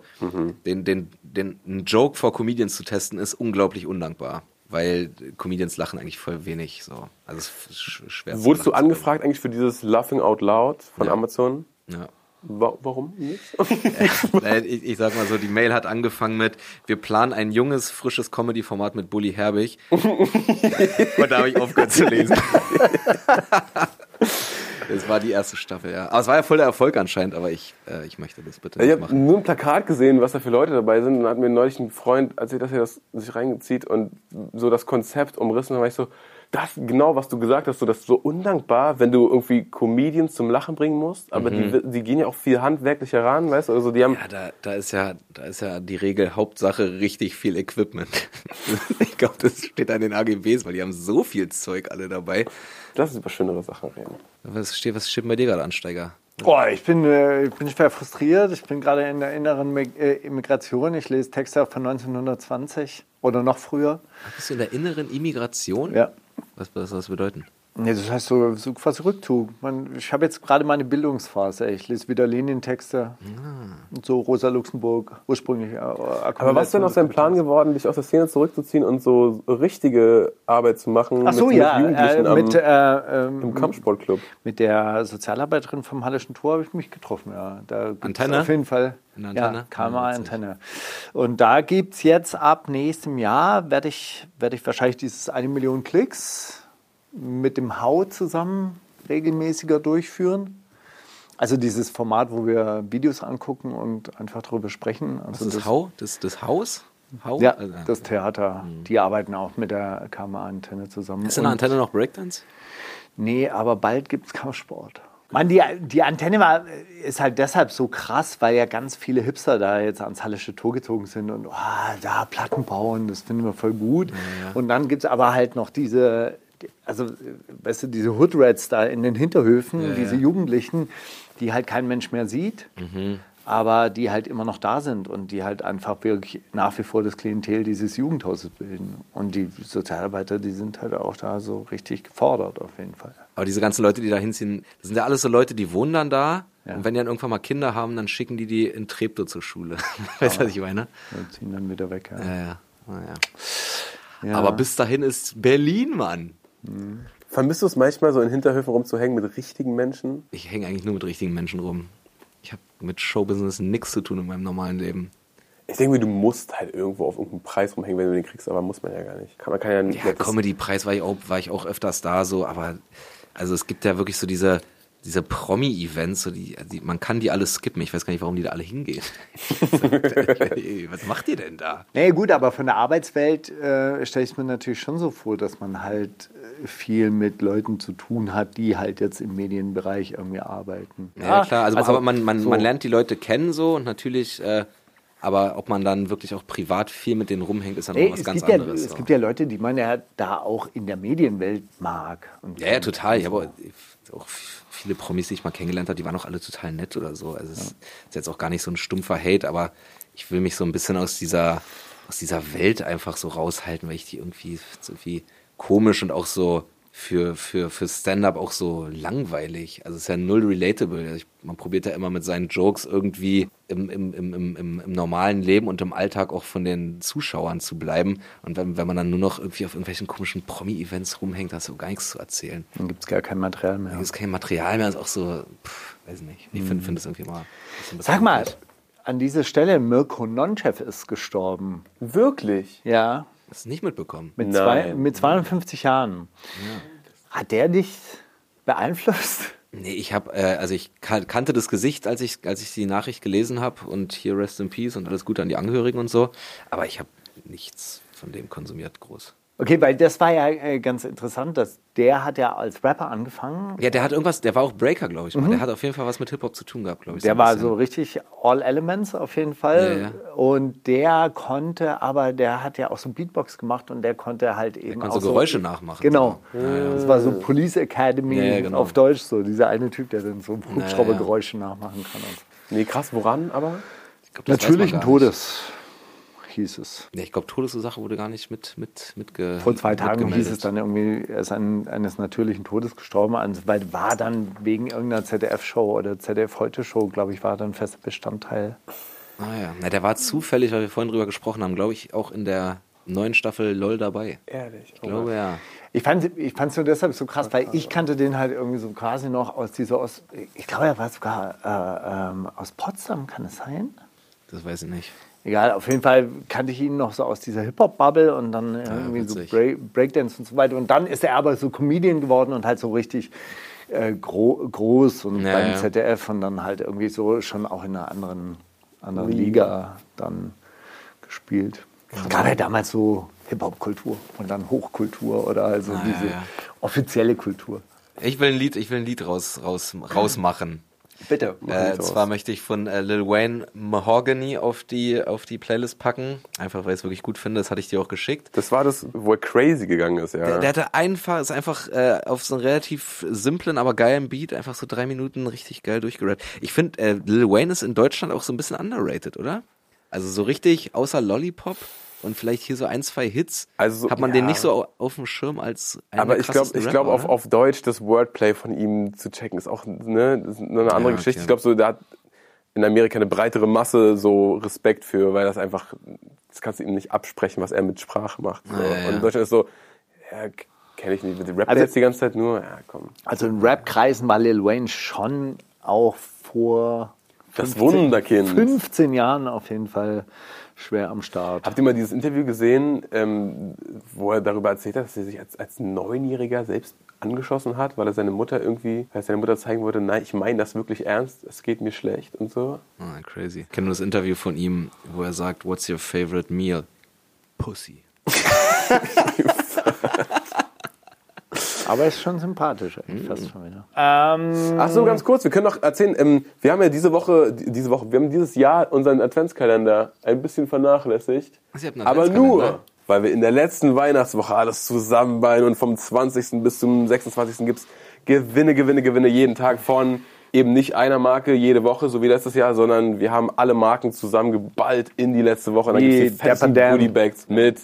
den, den, den einen Joke vor Comedians zu testen, ist unglaublich undankbar. Weil Comedians lachen eigentlich voll wenig. So. Also es ist sch- schwer wurdest du angefragt eigentlich für dieses Laughing Out Loud von Ja. Amazon? Ja. Wa warum nicht? Nein, ich, ich sag mal so, die Mail hat angefangen mit, wir planen ein junges, frisches Comedy-Format mit Bully Herbig. Und da habe ich aufgehört zu lesen. Das war die erste Staffel, ja. Aber es war ja voll der Erfolg anscheinend, aber ich, äh, ich möchte das bitte Ich nicht habe machen. nur ein Plakat gesehen, was da für Leute dabei sind. Und dann hat mir neulich ein Freund erzählt, dass er das sich reingezieht und so das Konzept umrissen. Da war ich so, das genau, was du gesagt hast, so das ist so undankbar, wenn du irgendwie Comedians zum Lachen bringen musst. Aber die, die gehen ja auch viel handwerklich heran, weißt du? Also die haben Ja, da, da ist ja, da ist ja die Regel Hauptsache richtig viel Equipment. ich glaube, das steht an den AGBs, weil die haben so viel Zeug alle dabei. Lass uns über schönere Sachen reden. Was steht, was steht bei dir gerade an, Steiger? Boah, ich bin, äh, ich bin schwer frustriert. Ich bin gerade in der inneren Mi- äh, Immigration. Ich lese Texte von 1920 oder noch früher. Bist du in der inneren Immigration? Ja. Was, was soll das bedeuten? Nee, das heißt so, so quasi Rückzug. Man, ich habe jetzt gerade meine Bildungsphase. Ich lese wieder Lenin-Texte. Und so Rosa Luxemburg, ursprünglich. Äh, Aber was ist denn aus deinem Plan geworden, dich aus der Szene zurückzuziehen und so richtige Arbeit zu machen Ach so, mit, ja. mit Jugendlichen Äh, am, mit, äh, ähm, im Kampfsportclub? mit der Sozialarbeiterin vom Hallischen Tor habe ich mich getroffen. Ja. Da Antenne? Auf jeden Fall. In der Antenne? Ja, KMA Ja, witzig. Antenne. Und da gibt es jetzt ab nächstem Jahr, werde ich, werde ich wahrscheinlich dieses eine Million Klicks mit dem Hau zusammen regelmäßiger durchführen. Also dieses Format, wo wir Videos angucken und einfach darüber sprechen. Also ist Hau? Das, das Haus? Hau? Ja, Also, das Theater. Die arbeiten auch mit der KMA-Antenne zusammen. ist in der Antenne noch Breakdance? Nee, aber bald gibt es Kampfsport. Mann, die, die Antenne war, ist halt deshalb so krass, weil ja ganz viele Hipster da jetzt ans Hallische Tor gezogen sind und oh, da Platten bauen, das finden wir voll gut. Und dann gibt es aber halt noch diese, also weißt du, diese Hoodrats da in den Hinterhöfen, diese Jugendlichen, die halt kein Mensch mehr sieht. Aber die halt immer noch da sind und die halt einfach wirklich nach wie vor das Klientel dieses Jugendhauses bilden. Und die Sozialarbeiter, die sind halt auch da so richtig gefordert auf jeden Fall. Aber diese ganzen Leute, die da hinziehen, das sind ja alles so Leute, die wohnen dann da. Ja. Und wenn die dann irgendwann mal Kinder haben, dann schicken die die in Treptow zur Schule. weißt du, was ich meine? Und ziehen dann wieder weg. Ja. Ja, ja. Na ja. Ja. Aber bis dahin ist Berlin, Mann. Vermisst du es manchmal, so in Hinterhöfen rumzuhängen mit richtigen Menschen? Ich hänge eigentlich nur mit richtigen Menschen rum. Ich habe mit Showbusiness nichts zu tun in meinem normalen Leben. Ich denke mir, du musst halt irgendwo auf irgendeinen Preis rumhängen, wenn du den kriegst, aber muss man ja gar nicht. Kann, man kann ja, Ja, Comedy-Preis war ich, auch, war ich auch öfters da, so, aber also es gibt ja wirklich so diese, diese Promi-Events, so die, die, man kann die alle skippen. Ich weiß gar nicht, warum die da alle hingehen. Was macht ihr denn da? Nee, gut, aber von der Arbeitswelt äh, stelle ich mir natürlich schon so vor, dass man halt äh, viel mit Leuten zu tun hat, die halt jetzt im Medienbereich irgendwie arbeiten. Ja, klar, also, aber man, man, so. man lernt die Leute kennen so und natürlich, äh, aber ob man dann wirklich auch privat viel mit denen rumhängt, ist dann noch was es, ganz ja, anderes. es so. gibt ja Leute, die man ja da auch in der Medienwelt mag. Ja, ja, total. Ich habe auch- auch viele Promis, die ich mal kennengelernt habe, die waren auch alle total nett oder so. Also es ist jetzt auch gar nicht so ein stumpfer Hate, aber ich will mich so ein bisschen aus dieser, aus dieser Welt einfach so raushalten, weil ich die irgendwie, so irgendwie komisch und auch so für, für, für Stand-up auch so langweilig. Also es ist ja null relatable. Also ich, man probiert ja immer mit seinen Jokes irgendwie im, im, im, im, im, im normalen Leben und im Alltag auch von den Zuschauern zu bleiben. Und wenn, wenn man dann nur noch irgendwie auf irgendwelchen komischen Promi-Events rumhängt, hast du gar nichts zu erzählen. Dann gibt es gar kein Material mehr. Es ist kein Material mehr, es ist auch so, pff, weiß nicht. Ich finde find das irgendwie mal. Sag mal, an dieser Stelle, Mirko Nonchev ist gestorben. Wirklich? Ja, Hast du nicht mitbekommen? mit, zwei, mit 52 Jahren. Hat der dich beeinflusst? Nee, ich habe, äh, also ich kan kannte das Gesicht, als ich, als ich die Nachricht gelesen habe und hier Rest in Peace und alles Gute an die Angehörigen und so. Aber ich habe nichts von dem konsumiert groß. Okay, weil das war ja äh, ganz interessant, dass der hat ja als Rapper angefangen. Ja, der hat irgendwas, der war auch Breaker, glaube ich. mal. Der hat auf jeden Fall was mit Hip-Hop zu tun gehabt, glaube ich. Der ein war bisschen. so richtig All Elements auf jeden Fall. Ja, Und der konnte, aber der hat ja auch so Beatbox gemacht und der konnte halt eben konnte auch so Geräusche nachmachen. Genau. So. Ja, ja. Das war so Police Academy Ja, ja, genau. auf Deutsch so. Dieser eine Typ, der dann so Hubschraubergeräusche nachmachen kann. Und so. Nee, krass, woran aber? Ich glaub, Natürlichen gar Todes hieß es. Ja, ich glaube, Todesursache wurde gar nicht mit, mit, mit Vor zwei Tagen hieß es dann irgendwie, er ist an, eines natürlichen Todes gestorben. Also, weil war dann wegen irgendeiner ZDF-Show oder ZDF-Heute-Show, glaube ich, war dann fester Bestandteil. Ah ja, Na, der war zufällig, weil wir vorhin drüber gesprochen haben, glaube ich, auch in der neuen Staffel LOL dabei. Ehrlich. Ich glaube, ja. Ich fand ich fand's nur deshalb so krass, weil ich kannte den halt irgendwie so quasi noch aus dieser, aus, ich glaube, er war sogar äh, ähm, aus Potsdam, kann es sein? Das weiß ich nicht. Egal, auf jeden Fall kannte ich ihn noch so aus dieser Hip-Hop-Bubble und dann äh, irgendwie so witzig. Break, Breakdance und so weiter. Und dann ist er aber so Comedian geworden und halt so richtig äh, gro groß und Ja, beim ja. ZDF und dann halt irgendwie so schon auch in einer anderen, anderen Liga dann gespielt. Es gab ja damals so Hip-Hop-Kultur und dann Hochkultur oder also Ah, diese ja, ja. offizielle Kultur. Ich will ein Lied, ich will ein Lied raus, raus, rausmachen. Bitte. Äh, zwar möchte ich von äh, Lil Wayne Mahogany auf die, auf die Playlist packen. Einfach, weil ich es wirklich gut finde. Das hatte ich dir auch geschickt. Das war das, wo er crazy gegangen ist, ja. Der, der hatte einfach, ist einfach äh, auf so einen relativ simplen, aber geilen Beat einfach so drei Minuten richtig geil durchgerappt. Ich finde, äh, Lil Wayne ist in Deutschland auch so ein bisschen underrated, oder? Also so richtig, außer Lollipop und vielleicht hier so ein, zwei Hits, Also so- hat man ja. den nicht so au- auf dem Schirm als einen Aber ich glaube, ich glaube auf, auf Deutsch das Wordplay von ihm zu checken ist auch ne, ist nur eine andere Ja, Geschichte. okay. Ich glaube, so da hat in Amerika eine breitere Masse so Respekt für, weil das einfach, das kannst du ihm nicht absprechen, was er mit Sprache macht. So. Ja, ja. Und in Deutschland ist so, ja, kenne ich nicht. Rappt Also- jetzt die ganze Zeit nur? Ja, komm. Also in Rap-Kreisen war Lil Wayne schon auch vor Das Wunderkind. 15 Jahren auf jeden Fall schwer am Start. Habt ihr mal dieses Interview gesehen, ähm, wo er darüber erzählt hat, dass er sich als, als Neunjähriger selbst angeschossen hat, weil er seine Mutter irgendwie, weil seine Mutter zeigen wollte, nein, ich meine das wirklich ernst, es geht mir schlecht und so. Ah, crazy. Ich kenne nur das Interview von ihm, wo er sagt, what's your favorite meal? Pussy. Aber ist schon sympathisch eigentlich fast schon wieder. Ähm, Ach so, ganz kurz, wir können noch erzählen, ähm, wir haben ja diese Woche, die- diese Woche, wir haben dieses Jahr unseren Adventskalender ein bisschen vernachlässigt. Habt einen Aber nur, weil wir in der letzten Weihnachtswoche alles zusammenballen und vom 20. bis zum 26. gibt's Gewinne, Gewinne, Gewinne jeden Tag von eben nicht einer Marke jede Woche, so wie letztes Jahr, sondern wir haben alle Marken zusammengeballt in die letzte Woche. Und dann Wie gibt's die fetten. Goodie-Bags mit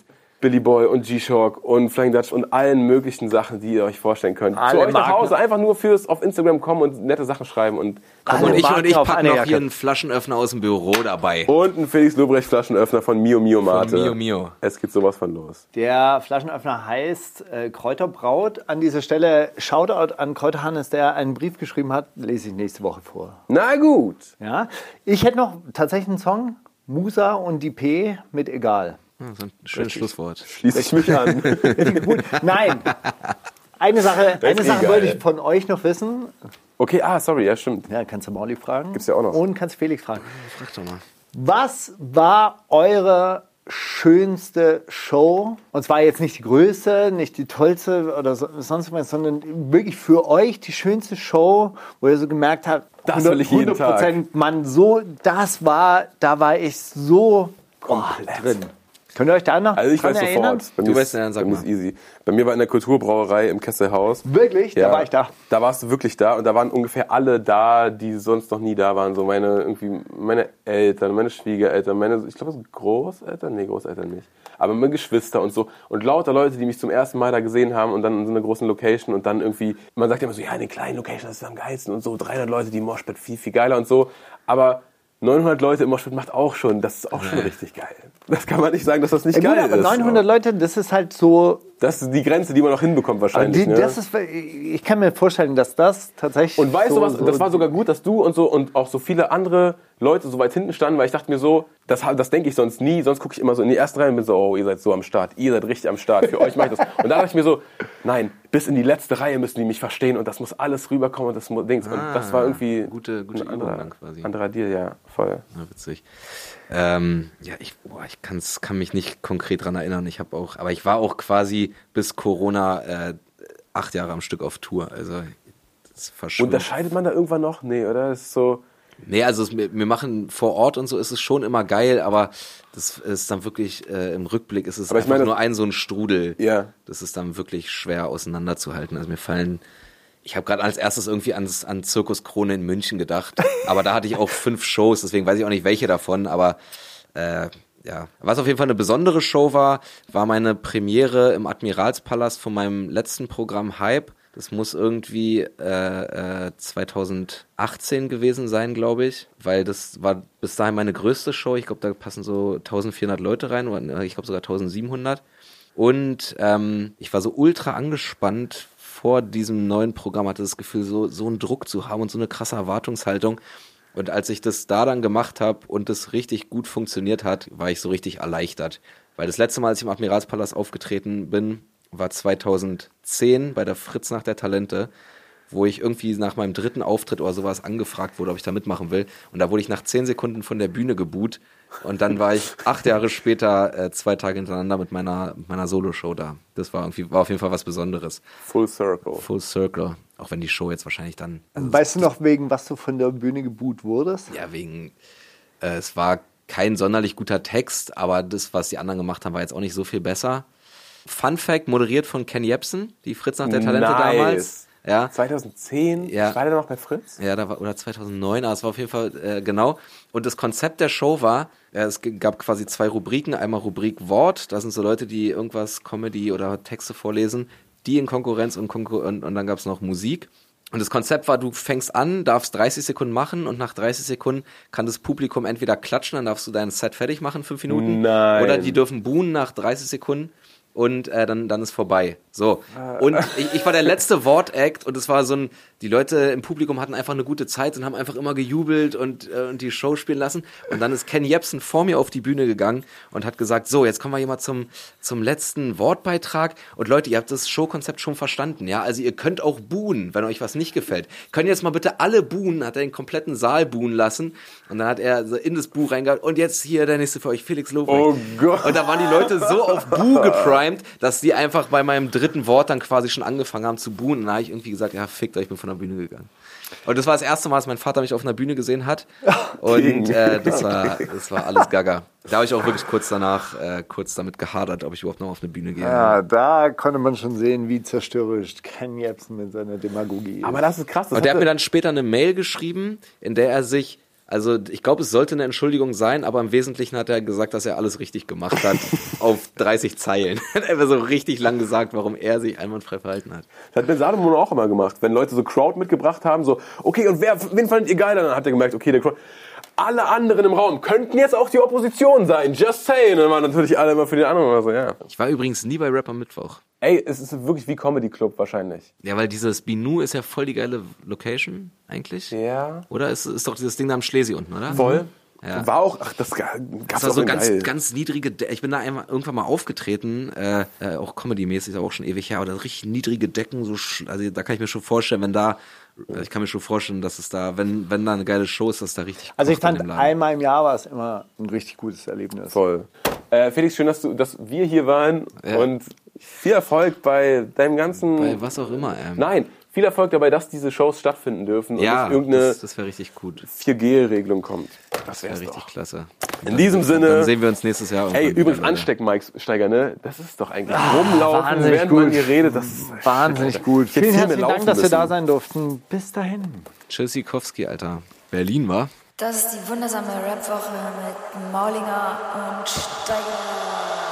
Billy Boy und G-Shock und Flying Dutch und allen möglichen Sachen, die ihr euch vorstellen könnt. Alle Zu euch nach Marken. Hause einfach nur fürs auf Instagram kommen und nette Sachen schreiben und Alle Und ich, Marken und ich auf packe eine noch hier einen Flaschenöffner aus dem Büro dabei. und ein Felix Lobrecht Flaschenöffner von Mio Mio Mate. Mio Mio. Es geht sowas von los. Der Flaschenöffner heißt äh, Kräuterbraut. An dieser Stelle Shoutout an Kräuterhannes, der einen Brief geschrieben hat. Lese ich nächste Woche vor. Na gut. Ja? Ich hätte noch tatsächlich einen Song. Musa und die P mit Egal. So ein schönes Schlusswort. Schließe ich mich an. Gut. Nein. Eine Sache, eine eh Sache geil. wollte ich von euch noch wissen. Okay, ah, sorry, ja, stimmt. Ja, kannst du Mauli fragen. Gibt's ja auch noch. Und kannst Felix fragen. Frag doch mal. Was war eure schönste Show? Und zwar jetzt nicht die größte, nicht die tollste oder so, sonst was, sondern wirklich für euch die schönste Show, wo ihr so gemerkt habt, Das will ich jeden 100% Mann, so, das war, da war ich so Komplett. drin. Könnt ihr euch da noch Also ich weiß erinnern? sofort. Bei Du weißt ja, sag mal. easy. Bei mir war in der Kulturbrauerei im Kesselhaus. Wirklich? Da war ich da. Da warst du wirklich da und da waren ungefähr alle da, die sonst noch nie da waren. So meine irgendwie meine Eltern, meine Schwiegereltern, meine ich glaube so Großeltern, nee Großeltern nicht, aber meine Geschwister und so und lauter Leute, die mich zum ersten Mal da gesehen haben und dann in so einer großen Location und dann irgendwie man sagt ja immer so ja in den kleinen Locations ist es am geilsten und so 300 Leute, die Moshpit viel viel geiler und so, aber 900 Leute im Moshpit macht auch schon, das ist auch schon richtig geil. Das kann man nicht sagen, dass das nicht Ja, gut, geil aber ist. 900 Leute, das ist halt so. Das ist die Grenze, die man noch hinbekommt Die, wahrscheinlich. ne? das ist, ich kann mir vorstellen, dass das tatsächlich. Und weißt so, du was, so das war sogar gut, dass du und so und auch so viele andere Leute so weit hinten standen, weil ich dachte mir so, das, das denke ich sonst nie, sonst gucke ich immer so in die erste Reihe und bin so, oh, ihr seid so am Start, ihr seid richtig am Start, für euch mache ich das. Und da dachte ich mir so, nein, bis in die letzte Reihe müssen die mich verstehen und das muss alles rüberkommen und das muss Dings. Und das war irgendwie Ah, gute- gute ein Übung anderer, dann quasi. anderer Deal, ja, voll. Ja, witzig. Ähm, ja, ich, boah, ich kann's, kann mich nicht konkret dran erinnern. Ich habe auch, aber ich war auch quasi bis Corona äh, acht Jahre am Stück auf Tour. Also das. Unterscheidet man da irgendwann noch? Nee, oder? Das ist so, Nee, also es, wir machen vor Ort und so ist es schon immer geil, aber das ist dann wirklich äh, im Rückblick ist es Aber ich einfach meine, nur ein so ein Strudel. Ja. Das ist dann wirklich schwer auseinanderzuhalten. Also mir fallen ich habe gerade als erstes irgendwie ans, an Zirkus Krone in München gedacht, aber da hatte ich auch fünf Shows, deswegen weiß ich auch nicht welche davon, aber äh, ja, was auf jeden Fall eine besondere Show war, war meine Premiere im Admiralspalast von meinem letzten Programm Hype. Das muss irgendwie äh, äh, 2018 gewesen sein, glaube ich, weil das war bis dahin meine größte Show. Ich glaube, da passen so 1400 Leute rein, oder ich glaube sogar 1700. Und ähm, ich war so ultra angespannt vor diesem neuen Programm, hatte das Gefühl, so, so einen Druck zu haben und so eine krasse Erwartungshaltung. Und als ich das da dann gemacht habe und das richtig gut funktioniert hat, war ich so richtig erleichtert. Weil das letzte Mal, als ich im Admiralspalast aufgetreten bin, war 2010 bei der Fritz nach der Talente, wo ich irgendwie nach meinem dritten Auftritt oder sowas angefragt wurde, ob ich da mitmachen will. Und da wurde ich nach zehn Sekunden von der Bühne geboot. Und dann war ich acht Jahre später äh, zwei Tage hintereinander mit meiner, mit meiner Solo-Show da. Das war irgendwie, war auf jeden Fall was Besonderes. full circle. Full Circle. Auch wenn die Show jetzt wahrscheinlich dann. Also Weißt du noch, wegen was du von der Bühne geboot wurdest? Ja, wegen, äh, es war kein sonderlich guter Text, aber das, was die anderen gemacht haben, war jetzt auch nicht so viel besser. Fun Fact, moderiert von Ken Jebsen, die Fritz nach der Talente Nice. damals. Ja, 2010? Ja. War der noch bei Fritz? ja, da war, oder 2009, aber es war auf jeden Fall, äh, genau. Und das Konzept der Show war, äh, es gab quasi zwei Rubriken. Einmal Rubrik Wort, da sind so Leute, die irgendwas Comedy oder Texte vorlesen, die in Konkurrenz und, Konkur und, und dann gab es noch Musik. Und das Konzept war, du fängst an, darfst 30 Sekunden machen und nach 30 Sekunden kann das Publikum entweder klatschen, dann darfst du dein Set fertig machen, fünf Minuten. Nein. Oder die dürfen buhen nach 30 Sekunden und äh, dann, dann ist vorbei. So. Und ich, ich war der letzte Wortact und es war so ein, die Leute im Publikum hatten einfach eine gute Zeit und haben einfach immer gejubelt und, äh, und die Show spielen lassen. Und dann ist Ken Jebsen vor mir auf die Bühne gegangen und hat gesagt, so, jetzt kommen wir hier mal zum, zum letzten Wortbeitrag. Und Leute, ihr habt das Showkonzept schon verstanden, ja? Also ihr könnt auch buhen, wenn euch was nicht gefällt. Können jetzt mal bitte alle buhen, hat er den kompletten Saal buhen lassen. Und dann hat er so in das Buch reingehauen. Und jetzt hier der nächste für euch, Felix Lobrecht. Oh Gott. Und da waren die Leute so auf Bu geprimed, dass die einfach bei meinem dritten Wort dann quasi schon angefangen haben zu buhen. Und da habe ich irgendwie gesagt, ja, fickt euch, ich bin von der Bühne gegangen. Und das war das erste Mal, dass mein Vater mich auf einer Bühne gesehen hat. Und äh, das, war, das war alles gaga. Da habe ich auch wirklich kurz danach, äh, kurz damit gehadert, ob ich überhaupt noch auf eine Bühne gehe. Ja, da konnte man schon sehen, wie zerstörerisch Ken Jebsen mit seiner Demagogie ist. Aber das ist krass. Das Und der hat mir dann später eine Mail geschrieben, in der er sich, also ich glaube, es sollte eine Entschuldigung sein, aber im Wesentlichen hat er gesagt, dass er alles richtig gemacht hat, auf 30 Zeilen. Hat einfach so richtig lang gesagt, warum er sich einwandfrei verhalten hat. Das hat Ben Salomon auch immer gemacht. Wenn Leute so Crowd mitgebracht haben, so, okay, und wer, wen fandet ihr geil? Dann hat er gemerkt, okay, der Crowd, alle anderen im Raum könnten jetzt auch die Opposition sein. Just saying. Und dann waren natürlich alle immer für den anderen oder so, ja. Ich war übrigens nie bei Rapper Mittwoch. Ey, es ist wirklich wie Comedy Club wahrscheinlich. Ja, weil dieses Binu ist ja voll die geile Location, eigentlich. Ja. Oder? Ist, ist doch dieses Ding da am Schlesi unten, oder? Voll. Ja. War auch, ach, das gab's Das war so ganz, geil. ganz niedrige, De ich bin da einmal, irgendwann mal aufgetreten, äh, äh, auch comedy-mäßig, aber auch schon ewig her, aber da richtig niedrige Decken, so, also da kann ich mir schon vorstellen, wenn da, ich kann mir schon vorstellen, dass es da, wenn, wenn da eine geile Show ist, dass da richtig Also ich fand, einmal im Jahr war es immer ein richtig gutes Erlebnis. Voll. Äh, Felix, schön, dass, du, dass wir hier waren Ja. und viel Erfolg bei deinem ganzen... Bei was auch immer, ähm. Nein, viel Erfolg dabei, dass diese Shows stattfinden dürfen ja, und irgendeine das, das wäre richtig gut. 4G-Regelung kommt. Das wäre wäre richtig doch. klasse. In diesem Dann Sinne... sehen wir uns nächstes Jahr. Ey, irgendwann übrigens. Ansteck-Mike-Steiger, ne? Das ist doch eigentlich rumlaufen, wahnsinnig während man gut. hier redet. Das ist Wahnsinnig gut. Vielen herzlichen Dank, dass wir da sein durften. Bis dahin. Tschüssikowski, Alter. Berlin war. Das ist die wundersame Rap-Woche mit Maulinger und Steiger.